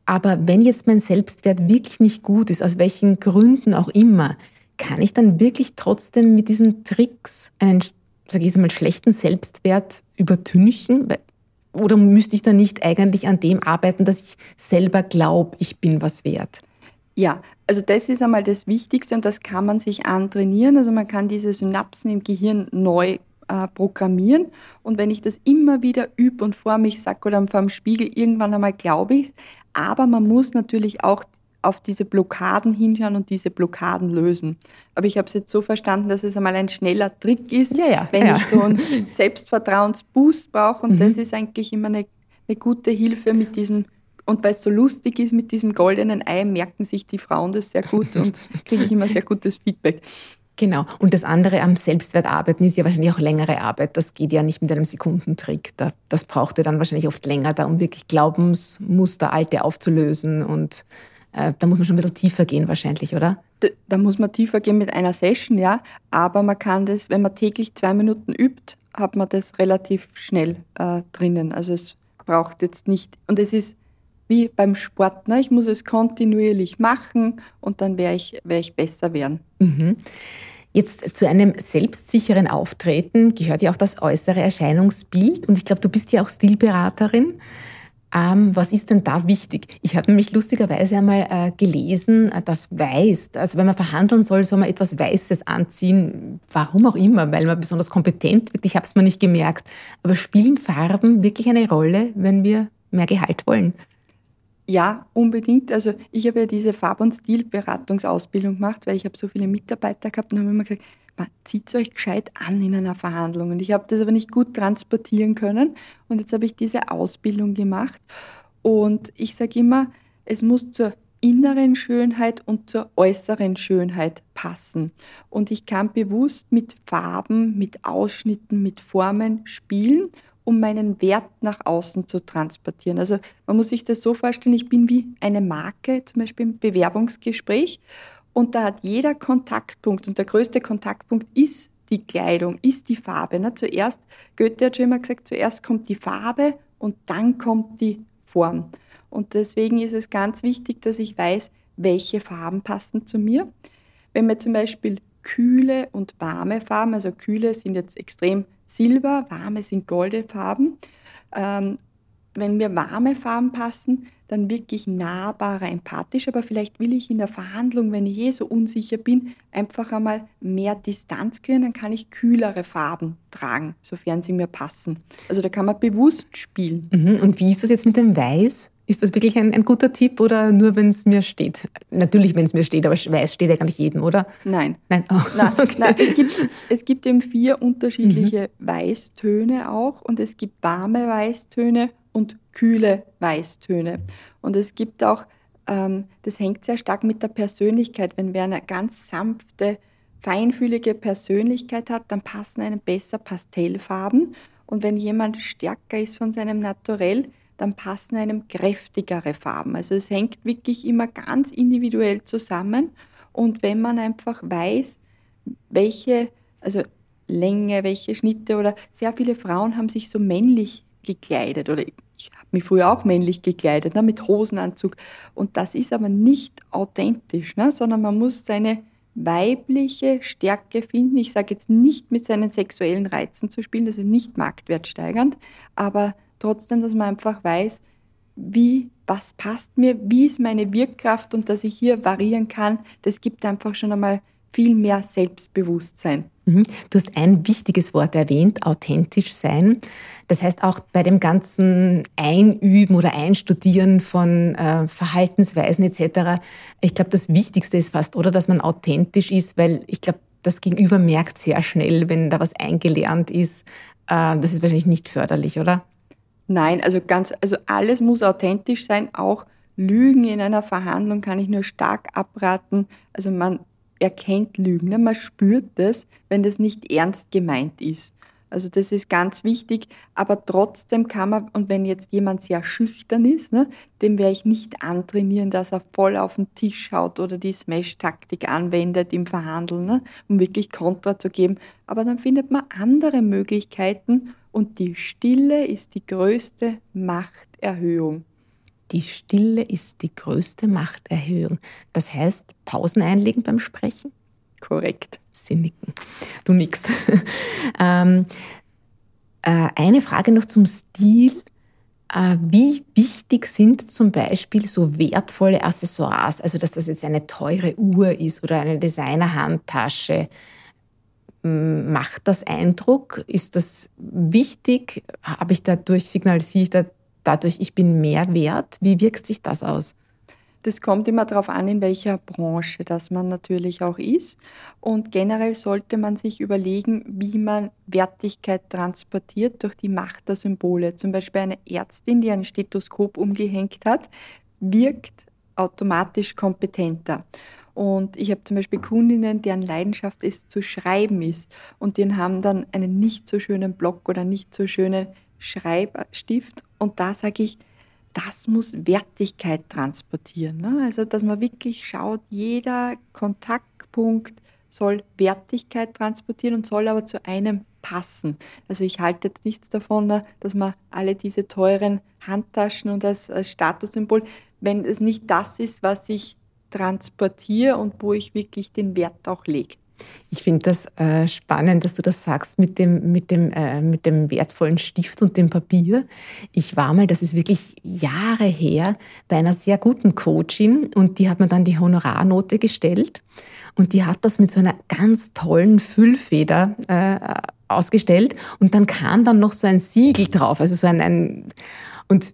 Aber wenn jetzt mein Selbstwert wirklich nicht gut ist, aus welchen Gründen auch immer, kann ich dann wirklich trotzdem mit diesen Tricks einen sage ich jetzt mal, schlechten Selbstwert übertünchen? Oder müsste ich da nicht eigentlich an dem arbeiten, dass ich selber glaube, ich bin was wert? Ja, also das ist einmal das Wichtigste und das kann man sich antrainieren. Also man kann diese Synapsen im Gehirn neu äh, programmieren. Und wenn ich das immer wieder übe und vor mich sage oder vor dem Spiegel, irgendwann einmal glaube ich es. Aber man muss natürlich auch auf diese Blockaden hinschauen und diese Blockaden lösen. Aber ich habe es jetzt so verstanden, dass es einmal ein schneller Trick ist, ja, ja, wenn ja. ich so einen Selbstvertrauensboost brauche. Und mhm. das ist eigentlich immer eine, eine gute Hilfe mit diesem und weil es so lustig ist mit diesem goldenen Ei, merken sich die Frauen das sehr gut und kriege ich immer sehr gutes Feedback. Genau. Und das andere am Selbstwert arbeiten ist ja wahrscheinlich auch längere Arbeit. Das geht ja nicht mit einem Sekundentrick. Das braucht ja dann wahrscheinlich oft länger, da um wirklich Glaubensmuster, alte aufzulösen und äh, da muss man schon ein bisschen tiefer gehen wahrscheinlich, oder? Da, da, muss man tiefer gehen mit einer Session, ja. Aber man kann das, wenn man täglich zwei Minuten übt, hat man das relativ schnell äh, drinnen. Also es braucht jetzt nicht, und es ist wie beim Sport, ne? ich muss es kontinuierlich machen und dann werde ich, werd ich besser werden. Mhm. Jetzt zu einem selbstsicheren Auftreten gehört ja auch das äußere Erscheinungsbild. Und ich glaube, du bist ja auch Stilberaterin. Ähm, was ist denn da wichtig? Ich habe nämlich lustigerweise einmal äh, gelesen, äh, dass Weiß, also wenn man verhandeln soll, soll man etwas Weißes anziehen, warum auch immer, weil man besonders kompetent wird. Ich habe es mir nicht gemerkt. Aber spielen Farben wirklich eine Rolle, wenn wir mehr Gehalt wollen? Ja, unbedingt. Also ich habe ja diese Farb- und Stilberatungsausbildung gemacht, weil ich habe so viele Mitarbeiter gehabt und habe immer gesagt, zieht euch gescheit an in einer Verhandlung. Und ich habe das aber nicht gut transportieren können. Und jetzt habe ich diese Ausbildung gemacht. Und ich sage immer, es muss zur inneren Schönheit und zur äußeren Schönheit passen. Und ich kann bewusst mit Farben, mit Ausschnitten, mit Formen spielen, um meinen Wert nach außen zu transportieren. Also man muss sich das so vorstellen, ich bin wie eine Marke, zum Beispiel im Bewerbungsgespräch. Und da hat jeder Kontaktpunkt und der größte Kontaktpunkt ist die Kleidung, ist die Farbe. Ne? Zuerst, Goethe hat schon immer gesagt, zuerst kommt die Farbe und dann kommt die Form. Und deswegen ist es ganz wichtig, dass ich weiß, welche Farben passen zu mir. Wenn mir zum Beispiel kühle und warme Farben. Also kühle sind jetzt extrem silber, warme sind goldene Farben. Ähm, wenn mir warme Farben passen, dann wirklich nahbarer, empathisch, aber vielleicht will ich in der Verhandlung, wenn ich eh so unsicher bin, einfach einmal mehr Distanz kriegen, dann kann ich kühlere Farben tragen, sofern sie mir passen. Also da kann man bewusst spielen. Mhm. Und wie ist das jetzt mit dem Weiß? Ist das wirklich ein, ein guter Tipp oder nur, wenn es mir steht? Natürlich, wenn es mir steht, aber weiß steht ja gar nicht jedem, oder? Nein. Nein, oh, nein, okay. nein es, gibt, es gibt eben vier unterschiedliche mhm. Weißtöne auch und es gibt warme Weißtöne kühle Weißtöne. Und es gibt auch, ähm, das hängt sehr stark mit der Persönlichkeit. Wenn wer eine ganz sanfte, feinfühlige Persönlichkeit hat, dann passen einem besser Pastellfarben. Und wenn jemand stärker ist von seinem Naturell, dann passen einem kräftigere Farben. Also es hängt wirklich immer ganz individuell zusammen. Und wenn man einfach weiß, welche, also Länge, welche Schnitte oder sehr viele Frauen haben sich so männlich gekleidet oder ich habe mich früher auch männlich gekleidet, ne, mit Hosenanzug. Und das ist aber nicht authentisch, ne, sondern man muss seine weibliche Stärke finden. Ich sage jetzt nicht mit seinen sexuellen Reizen zu spielen, das ist nicht marktwertsteigernd, aber trotzdem, dass man einfach weiß, wie, was passt mir, wie ist meine Wirkkraft und dass ich hier variieren kann, das gibt einfach schon einmal viel mehr Selbstbewusstsein. Mhm. Du hast ein wichtiges Wort erwähnt, authentisch sein. Das heißt auch bei dem ganzen Einüben oder Einstudieren von äh, Verhaltensweisen etc. Ich glaube, das Wichtigste ist fast, oder, dass man authentisch ist, weil ich glaube, das Gegenüber merkt sehr schnell, wenn da was eingelernt ist. Äh, das ist wahrscheinlich nicht förderlich, oder? Nein, also ganz, also alles muss authentisch sein. Auch Lügen in einer Verhandlung kann ich nur stark abraten. Also man erkennt Lügen, man spürt das, wenn das nicht ernst gemeint ist. Also das ist ganz wichtig, aber trotzdem kann man, und wenn jetzt jemand sehr schüchtern ist, ne, dem werde ich nicht antrainieren, dass er voll auf den Tisch schaut oder die Smash-Taktik anwendet im Verhandeln, ne, um wirklich Kontra zu geben. Aber dann findet man andere Möglichkeiten und die Stille ist die größte Machterhöhung. Die Stille ist die größte Machterhöhung. Das heißt, Pausen einlegen beim Sprechen? Korrekt. Sie nicken. Du nickst. ähm, äh, eine Frage noch zum Stil. Äh, wie wichtig sind zum Beispiel so wertvolle Accessoires? Also, dass das jetzt eine teure Uhr ist oder eine Designer-Handtasche. Macht das Eindruck? Ist das wichtig? Habe ich dadurch, signalisiere ich dadurch, ich bin mehr wert? Wie wirkt sich das aus? Das kommt immer darauf an, in welcher Branche das man natürlich auch ist. Und generell sollte man sich überlegen, wie man Wertigkeit transportiert durch die Macht der Symbole. Zum Beispiel eine Ärztin, die ein Stethoskop umgehängt hat, wirkt automatisch kompetenter. Und ich habe zum Beispiel Kundinnen, deren Leidenschaft es zu schreiben ist. Und die haben dann einen nicht so schönen Block oder nicht so schönen Schreibstift. Und da sage ich, das muss Wertigkeit transportieren. Ne? Also, dass man wirklich schaut, jeder Kontaktpunkt soll Wertigkeit transportieren und soll aber zu einem passen. Also ich halte jetzt nichts davon, ne, dass man alle diese teuren Handtaschen und als, als Statussymbol, wenn es nicht das ist, was ich transportiere und wo ich wirklich den Wert auch lege. Ich finde das äh, spannend, dass du das sagst mit dem, mit, dem, äh, mit dem wertvollen Stift und dem Papier. Ich war mal, das ist wirklich Jahre her, bei einer sehr guten Coachin und die hat mir dann die Honorarnote gestellt und die hat das mit so einer ganz tollen Füllfeder äh, ausgestellt und dann kam dann noch so ein Siegel drauf, also so ein, ein und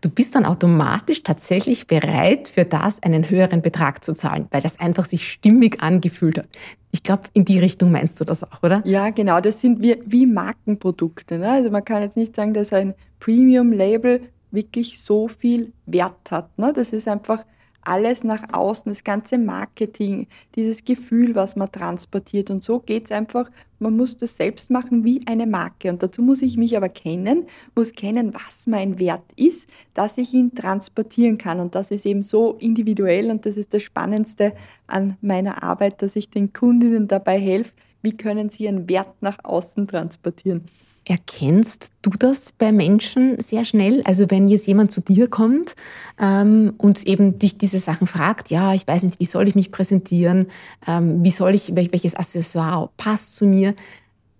du bist dann automatisch tatsächlich bereit, für das einen höheren Betrag zu zahlen, weil das einfach sich stimmig angefühlt hat. Ich glaube, in die Richtung meinst du das auch, oder? Ja, genau. Das sind wie, wie Markenprodukte. Ne? Also man kann jetzt nicht sagen, dass ein Premium-Label wirklich so viel Wert hat. Ne? Das ist einfach alles nach außen, das ganze Marketing, dieses Gefühl, was man transportiert. Und so geht es einfach, man muss das selbst machen wie eine Marke. Und dazu muss ich mich aber kennen, muss kennen, was mein Wert ist, dass ich ihn transportieren kann. Und das ist eben so individuell und das ist das Spannendste an meiner Arbeit, dass ich den Kundinnen dabei helfe, wie können sie ihren Wert nach außen transportieren. Erkennst du das bei Menschen sehr schnell? Also wenn jetzt jemand zu dir kommt ähm, und eben dich diese Sachen fragt, ja, ich weiß nicht, wie soll ich mich präsentieren, ähm, wie soll ich, welches Accessoire passt zu mir,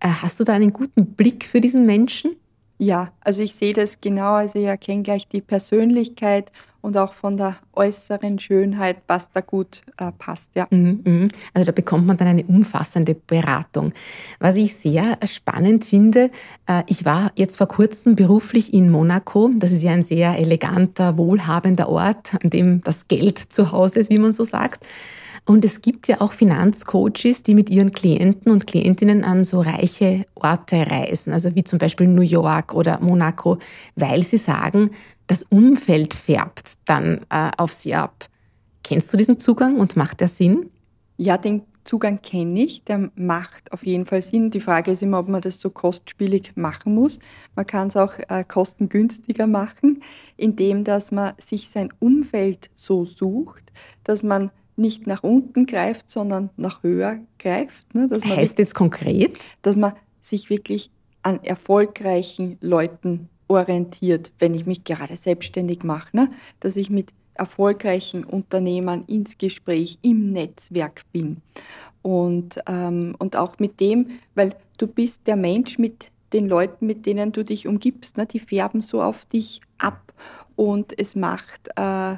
äh, hast du da einen guten Blick für diesen Menschen? Ja, also ich sehe das genau, also ich erkenne gleich die Persönlichkeit und auch von der äußeren Schönheit, was da gut äh, passt. Ja. Mhm, mhm. Also da bekommt man dann eine umfassende Beratung. Was ich sehr spannend finde, äh, ich war jetzt vor kurzem beruflich in Monaco. Das ist ja ein sehr eleganter, wohlhabender Ort, an dem das Geld zu Hause ist, wie man so sagt. Und es gibt ja auch Finanzcoaches, die mit ihren Klienten und Klientinnen an so reiche Orte reisen, also wie zum Beispiel New York oder Monaco, weil sie sagen, das Umfeld färbt dann äh, auf sie ab. Kennst du diesen Zugang und macht der Sinn? Ja, den Zugang kenne ich, der macht auf jeden Fall Sinn. Die Frage ist immer, ob man das so kostspielig machen muss. Man kann es auch äh, kostengünstiger machen, indem dass man sich sein Umfeld so sucht, dass man nicht nach unten greift, sondern nach höher greift. Ne? Dass man heißt jetzt konkret? Dass man sich wirklich an erfolgreichen Leuten orientiert, wenn ich mich gerade selbstständig mache. Ne? Dass ich mit erfolgreichen Unternehmern ins Gespräch, im Netzwerk bin. Und, ähm, und auch mit dem, weil du bist der Mensch mit den Leuten, mit denen du dich umgibst, ne? die färben so auf dich ab. Und es macht... Äh,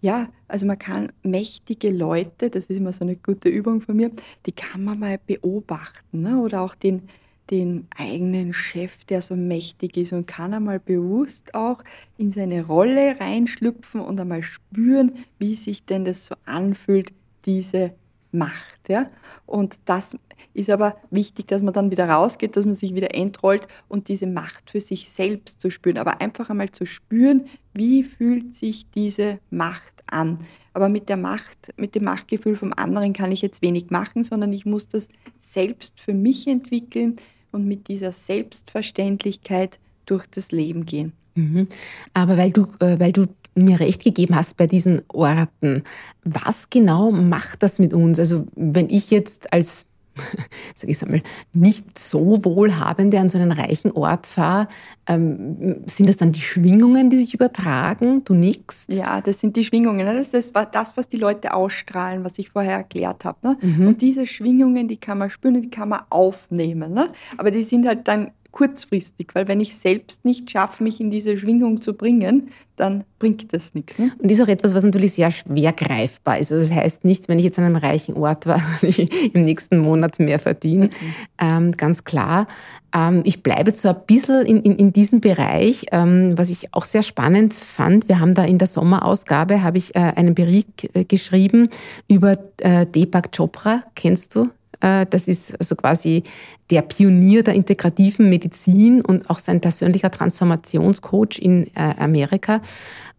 ja, also man kann mächtige Leute, das ist immer so eine gute Übung von mir, die kann man mal beobachten. Ne? Oder auch den, den eigenen Chef, der so mächtig ist und kann einmal bewusst auch in seine Rolle reinschlüpfen und einmal spüren, wie sich denn das so anfühlt, diese Macht. Ja? Und das ist aber wichtig, dass man dann wieder rausgeht, dass man sich wieder entrollt und diese Macht für sich selbst zu spüren. Aber einfach einmal zu spüren, wie fühlt sich diese Macht an. Aber mit der Macht, mit dem Machtgefühl vom anderen kann ich jetzt wenig machen, sondern ich muss das selbst für mich entwickeln und mit dieser Selbstverständlichkeit durch das Leben gehen. Mhm. Aber weil du, äh, weil du mir recht gegeben hast bei diesen Orten. Was genau macht das mit uns? Also wenn ich jetzt als sag ich mal, nicht so wohlhabende an so einen reichen Ort fahre, ähm, sind das dann die Schwingungen, die sich übertragen? Du nix? Ja, das sind die Schwingungen. Ne? Das ist das, was die Leute ausstrahlen, was ich vorher erklärt habe. Ne? Mhm. Und diese Schwingungen, die kann man spüren, die kann man aufnehmen. Ne? Aber die sind halt dann kurzfristig, weil wenn ich selbst nicht schaffe, mich in diese Schwingung zu bringen, dann bringt das nichts. Ne? Und ist auch etwas, was natürlich sehr schwer greifbar ist. Also das heißt nicht, wenn ich jetzt an einem reichen Ort war, dass ich im nächsten Monat mehr verdiene. Mhm. Ähm, ganz klar. Ähm, ich bleibe jetzt so ein bisschen in, in, in diesem Bereich, ähm, was ich auch sehr spannend fand. Wir haben da in der Sommerausgabe, habe ich äh, einen Bericht äh, geschrieben über äh, Deepak Chopra. Kennst du? Äh, das ist also quasi der Pionier der integrativen Medizin und auch sein persönlicher Transformationscoach in äh, Amerika.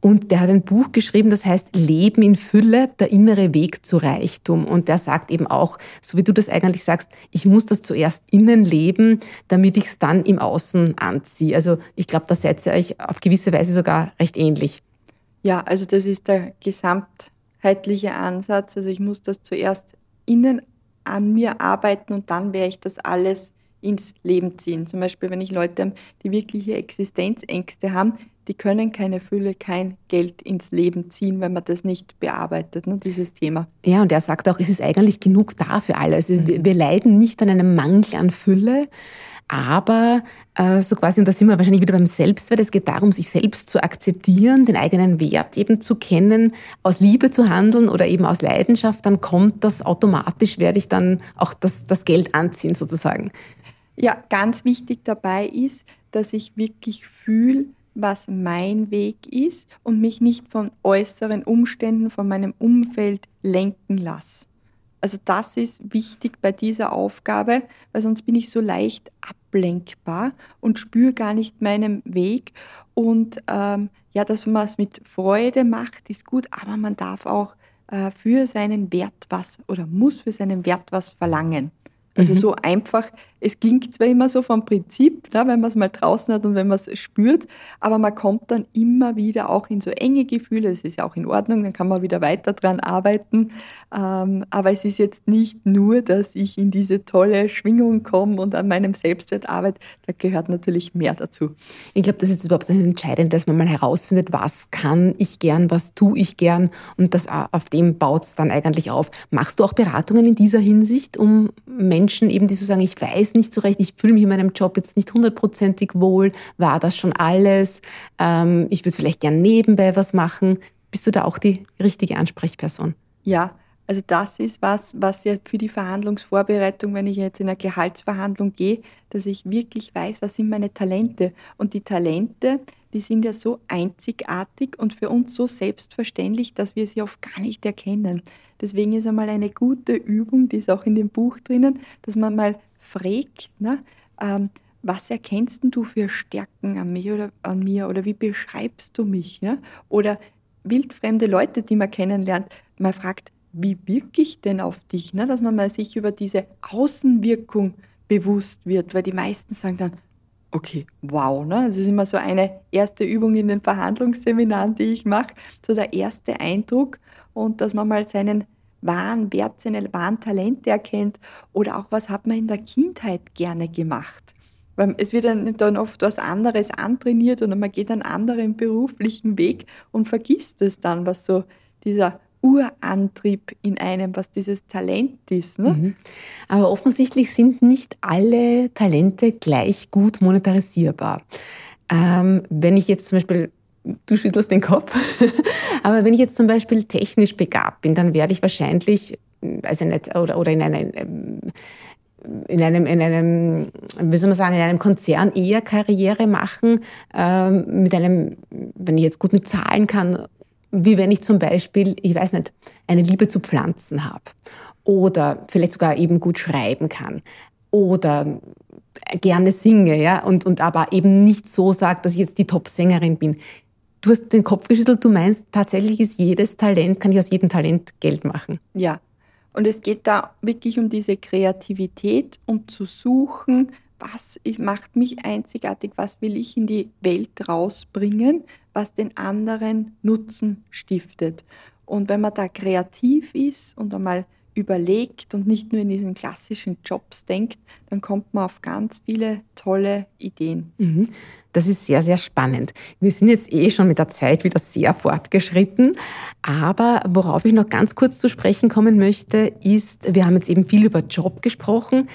Und der hat ein Buch geschrieben, das heißt Leben in Fülle, der innere Weg zu Reichtum. Und der sagt eben auch, so wie du das eigentlich sagst, ich muss das zuerst innen leben, damit ich es dann im Außen anziehe. Also ich glaube, da seid ihr euch auf gewisse Weise sogar recht ähnlich. Ja, also das ist der gesamtheitliche Ansatz. Also ich muss das zuerst innen an mir arbeiten und dann werde ich das alles ins Leben ziehen. Zum Beispiel, wenn ich Leute habe, die wirkliche Existenzängste haben, die können keine Fülle, kein Geld ins Leben ziehen, wenn man das nicht bearbeitet, ne, dieses Thema. Ja, und er sagt auch, es ist eigentlich genug da für alle. Also mhm. wir leiden nicht an einem Mangel an Fülle, aber äh, so quasi, und da sind wir wahrscheinlich wieder beim Selbstwert, es geht darum, sich selbst zu akzeptieren, den eigenen Wert eben zu kennen, aus Liebe zu handeln oder eben aus Leidenschaft, dann kommt das automatisch, werde ich dann auch das, das Geld anziehen sozusagen. Ja, ganz wichtig dabei ist, dass ich wirklich fühle, was mein Weg ist und mich nicht von äußeren Umständen, von meinem Umfeld lenken lasse. Also das ist wichtig bei dieser Aufgabe, weil sonst bin ich so leicht ablenkbar und spüre gar nicht meinen Weg. Und ähm, ja, dass man es mit Freude macht, ist gut, aber man darf auch äh, für seinen Wert was oder muss für seinen Wert was verlangen. Also mhm. so einfach Es klingt zwar immer so vom Prinzip, ne, wenn man es mal draußen hat und wenn man es spürt, aber man kommt dann immer wieder auch in so enge Gefühle. Das ist ja auch in Ordnung, dann kann man wieder weiter dran arbeiten. Ähm, aber es ist jetzt nicht nur, dass ich in diese tolle Schwingung komme und an meinem Selbstwert arbeite. Da gehört natürlich mehr dazu. Ich glaube, das ist überhaupt das Entscheidende, dass man mal herausfindet, was kann ich gern, was tue ich gern und das auf dem baut es dann eigentlich auf. Machst du auch Beratungen in dieser Hinsicht, um Menschen eben, die so sagen, ich weiß nicht so recht, ich fühle mich in meinem Job jetzt nicht hundertprozentig wohl, war das schon alles, ähm, ich würde vielleicht gern nebenbei was machen. Bist du da auch die richtige Ansprechperson? Ja, also das ist was, was ja für die Verhandlungsvorbereitung, wenn ich jetzt in eine Gehaltsverhandlung gehe, dass ich wirklich weiß, was sind meine Talente. Und die Talente, die sind ja so einzigartig und für uns so selbstverständlich, dass wir sie oft gar nicht erkennen. Deswegen ist einmal eine gute Übung, die ist auch in dem Buch drinnen, dass man mal fragt, ne, ähm, was erkennst du für Stärken an mich oder an mir oder wie beschreibst du mich? Ja? Oder wildfremde Leute, die man kennenlernt, man fragt, wie wirke ich denn auf dich? Ne? Dass man mal sich über diese Außenwirkung bewusst wird, weil die meisten sagen dann, okay, wow, ne? das ist immer so eine erste Übung in den Verhandlungsseminaren, die ich mache, so der erste Eindruck und dass man mal seinen wahren Wert, seine wahren Talente erkennt oder auch was hat man in der Kindheit gerne gemacht. Weil es wird dann oft was anderes antrainiert und man geht einen anderen beruflichen Weg und vergisst es dann, was so dieser Urantrieb in einem, was dieses Talent ist. Ne? Mhm. Aber offensichtlich sind nicht alle Talente gleich gut monetarisierbar. Ähm, wenn ich jetzt zum Beispiel, du schüttelst den Kopf, aber wenn ich jetzt zum Beispiel technisch begabt bin, dann werde ich wahrscheinlich, also nicht, oder, oder in einer in einem, in einem, wie soll man sagen, in einem Konzern eher Karriere machen, ähm, mit einem, wenn ich jetzt gut mit Zahlen kann wie wenn ich zum Beispiel, ich weiß nicht, eine Liebe zu Pflanzen habe oder vielleicht sogar eben gut schreiben kann. Oder gerne singe, ja, und, und aber eben nicht so sagt, dass ich jetzt die Top-Sängerin bin. Du hast den Kopf geschüttelt, du meinst, tatsächlich ist jedes Talent, kann ich aus jedem Talent Geld machen. Ja, und es geht da wirklich um diese Kreativität, um zu suchen, was macht mich einzigartig, was will ich in die Welt rausbringen, was den anderen Nutzen stiftet. Und wenn man da kreativ ist und einmal überlegt und nicht nur in diesen klassischen Jobs denkt, dann kommt man auf ganz viele tolle Ideen. Mhm. Das ist sehr, sehr spannend. Wir sind jetzt eh schon mit der Zeit wieder sehr fortgeschritten. Aber worauf ich noch ganz kurz zu sprechen kommen möchte, ist, wir haben jetzt eben viel über Job gesprochen.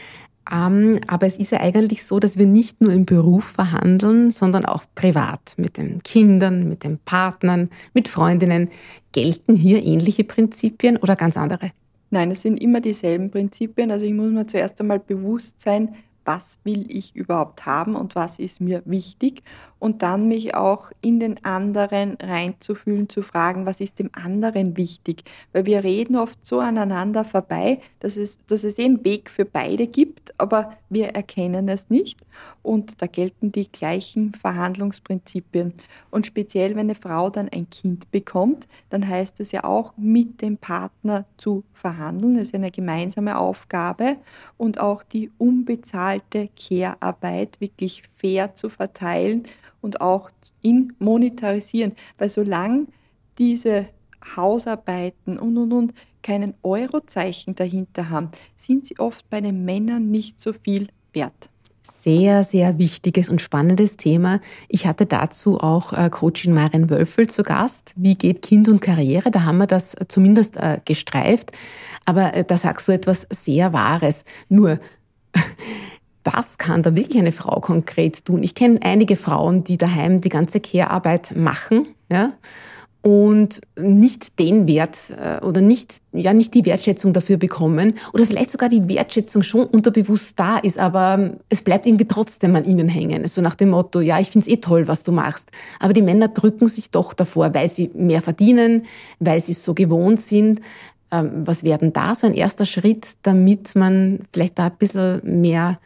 Ähm, aber es ist ja eigentlich so, dass wir nicht nur im Beruf verhandeln, sondern auch privat mit den Kindern, mit den Partnern, mit Freundinnen. Gelten hier ähnliche Prinzipien oder ganz andere? Nein, es sind immer dieselben Prinzipien. Also ich muss mir zuerst einmal bewusst sein, was will ich überhaupt haben und was ist mir wichtig? Und dann mich auch in den anderen reinzufühlen, zu fragen, was ist dem anderen wichtig, weil wir reden oft so aneinander vorbei, dass es, dass es eh einen Weg für beide gibt, aber wir erkennen es nicht. Und da gelten die gleichen Verhandlungsprinzipien. Und speziell wenn eine Frau dann ein Kind bekommt, dann heißt es ja auch mit dem Partner zu verhandeln, das ist eine gemeinsame Aufgabe. Und auch die unbezahlte bezahlte Care-Arbeit wirklich fair zu verteilen und auch in monetarisieren. Weil solange diese Hausarbeiten und und und keinen Eurozeichen dahinter haben, sind sie oft bei den Männern nicht so viel wert. Sehr, sehr wichtiges und spannendes Thema. Ich hatte dazu auch äh, Coachin Maren Wölfel zu Gast. Wie geht Kind und Karriere? Da haben wir das zumindest äh, gestreift. Aber äh, da sagst du etwas sehr Wahres. Nur was kann da wirklich eine Frau konkret tun? Ich kenne einige Frauen, die daheim die ganze Care-Arbeit machen, ja, und nicht den Wert äh, oder nicht, ja, nicht die Wertschätzung dafür bekommen oder vielleicht sogar die Wertschätzung schon unterbewusst da ist, aber es bleibt irgendwie trotzdem an ihnen hängen. So nach dem Motto, ja, ich finde es eh toll, was du machst. Aber die Männer drücken sich doch davor, weil sie mehr verdienen, weil sie es so gewohnt sind. Ähm, was wäre denn da so ein erster Schritt, damit man vielleicht da ein bisschen mehr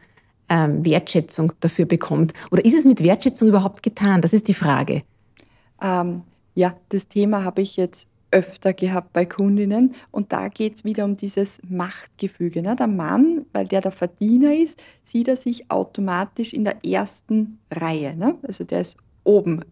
ähm, Wertschätzung dafür bekommt? Oder ist es mit Wertschätzung überhaupt getan? Das ist die Frage. Ähm, ja, das Thema habe ich jetzt öfter gehabt bei Kundinnen. Und da geht es wieder um dieses Machtgefüge. Ne? Der Mann, weil der der Verdiener ist, sieht er sich automatisch in der ersten Reihe. Ne? Also der ist oben.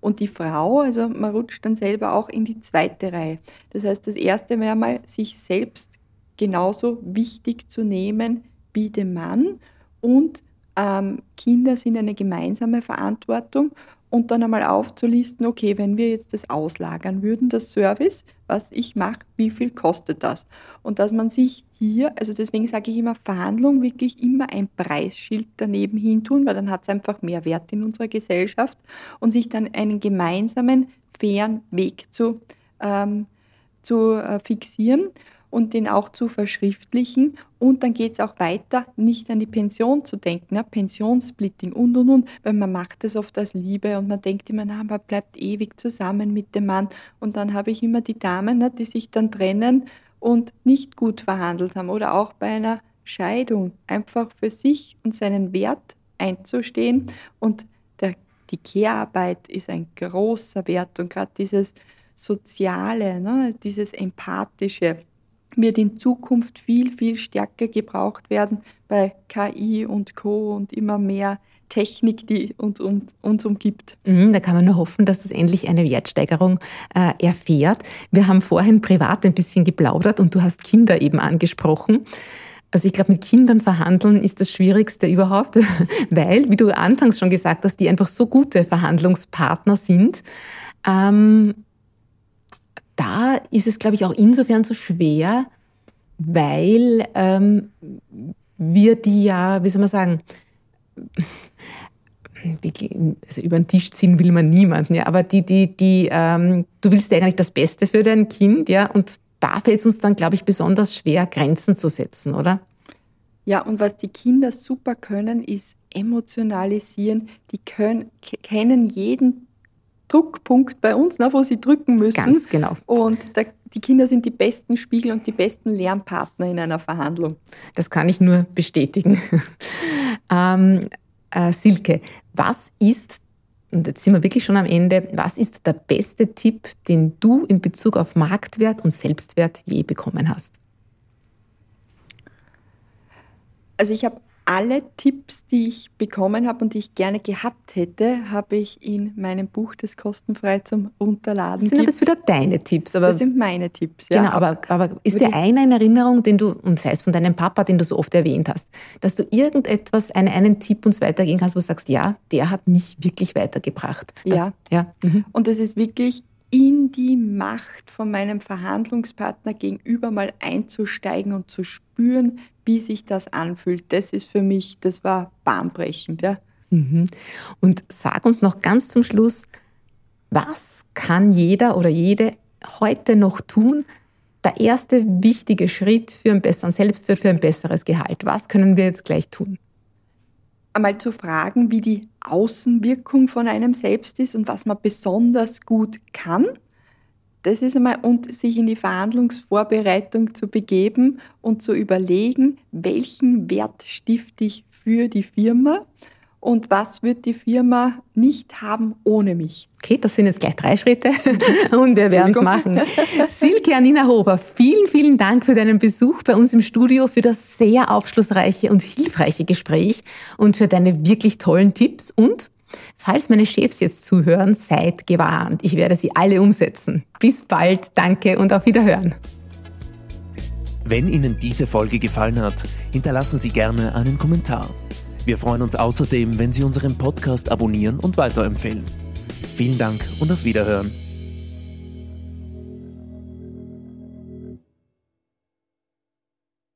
Und die Frau, also man rutscht dann selber auch in die zweite Reihe. Das heißt, das erste wäre mal, sich selbst genauso wichtig zu nehmen wie den Mann. Und ähm, Kinder sind eine gemeinsame Verantwortung. Und dann einmal aufzulisten, okay, wenn wir jetzt das auslagern würden, das Service, was ich mache, wie viel kostet das? Und dass man sich hier, also deswegen sage ich immer, Verhandlung wirklich immer ein Preisschild daneben hin tun, weil dann hat es einfach mehr Wert in unserer Gesellschaft. Und sich dann einen gemeinsamen, fairen Weg zu, ähm, zu äh, fixieren und den auch zu verschriftlichen. Und dann geht es auch weiter, nicht an die Pension zu denken, ne? Pensionssplitting und und und, weil man macht es oft als Liebe und man denkt immer, na, man bleibt ewig zusammen mit dem Mann. Und dann habe ich immer die Damen, ne, die sich dann trennen und nicht gut verhandelt haben oder auch bei einer Scheidung einfach für sich und seinen Wert einzustehen. Und der, die Kehrarbeit ist ein großer Wert und gerade dieses Soziale, ne, dieses Empathische, wird in Zukunft viel, viel stärker gebraucht werden bei KI und Co. und immer mehr Technik, die uns, um, uns umgibt. Mhm, da kann man nur hoffen, dass das endlich eine Wertsteigerung äh, erfährt. Wir haben vorhin privat ein bisschen geplaudert und du hast Kinder eben angesprochen. Also ich glaube, mit Kindern verhandeln ist das Schwierigste überhaupt, weil, wie du anfangs schon gesagt hast, die einfach so gute Verhandlungspartner sind. Ähm, da ist es, glaube ich, auch insofern so schwer, weil ähm, wir die ja, wie soll man sagen, also über den Tisch ziehen will man niemanden, ja, aber die, die, die, ähm, du willst ja eigentlich das Beste für dein Kind, ja, und da fällt es uns dann, glaube ich, besonders schwer, Grenzen zu setzen, oder? Ja, und was die Kinder super können, ist emotionalisieren. Die können, kennen jeden Druckpunkt bei uns, ne, wo sie drücken müssen. Ganz genau. Und der, die Kinder sind die besten Spiegel und die besten Lernpartner in einer Verhandlung. Das kann ich nur bestätigen. ähm, äh, Silke, was ist, und jetzt sind wir wirklich schon am Ende, was ist der beste Tipp, den du in Bezug auf Marktwert und Selbstwert je bekommen hast? Also ich habe alle Tipps, die ich bekommen habe und die ich gerne gehabt hätte, habe ich in meinem Buch, das kostenfrei zum Runterladen Das sind aber jetzt wieder deine Tipps. Aber das sind meine Tipps, ja. Genau, aber, aber ist dir einer in Erinnerung, den du, und sei es von deinem Papa, den du so oft erwähnt hast, dass du irgendetwas, einen, einen Tipp uns weitergehen kannst, wo du sagst, ja, der hat mich wirklich weitergebracht. Das, ja. ja. Mhm. Und das ist wirklich in die Macht von meinem Verhandlungspartner gegenüber mal einzusteigen und zu spüren, wie sich das anfühlt. Das ist für mich, das war bahnbrechend. Ja. Mhm. Und sag uns noch ganz zum Schluss, was kann jeder oder jede heute noch tun? Der erste wichtige Schritt für einen besseren Selbstwert, für ein besseres Gehalt. Was können wir jetzt gleich tun? Einmal zu fragen, wie die Außenwirkung von einem selbst ist und was man besonders gut kann. Das ist einmal, und sich in die Verhandlungsvorbereitung zu begeben und zu überlegen, welchen Wert stifte ich für die Firma und was wird die Firma nicht haben ohne mich. Okay, das sind jetzt gleich drei Schritte und wir werden es machen. Silke Anina Hofer, vielen, vielen Dank für deinen Besuch bei uns im Studio, für das sehr aufschlussreiche und hilfreiche Gespräch und für deine wirklich tollen Tipps und Falls meine Chefs jetzt zuhören, seid gewarnt. Ich werde sie alle umsetzen. Bis bald, danke und auf Wiederhören. Wenn Ihnen diese Folge gefallen hat, hinterlassen Sie gerne einen Kommentar. Wir freuen uns außerdem, wenn Sie unseren Podcast abonnieren und weiterempfehlen. Vielen Dank und auf Wiederhören.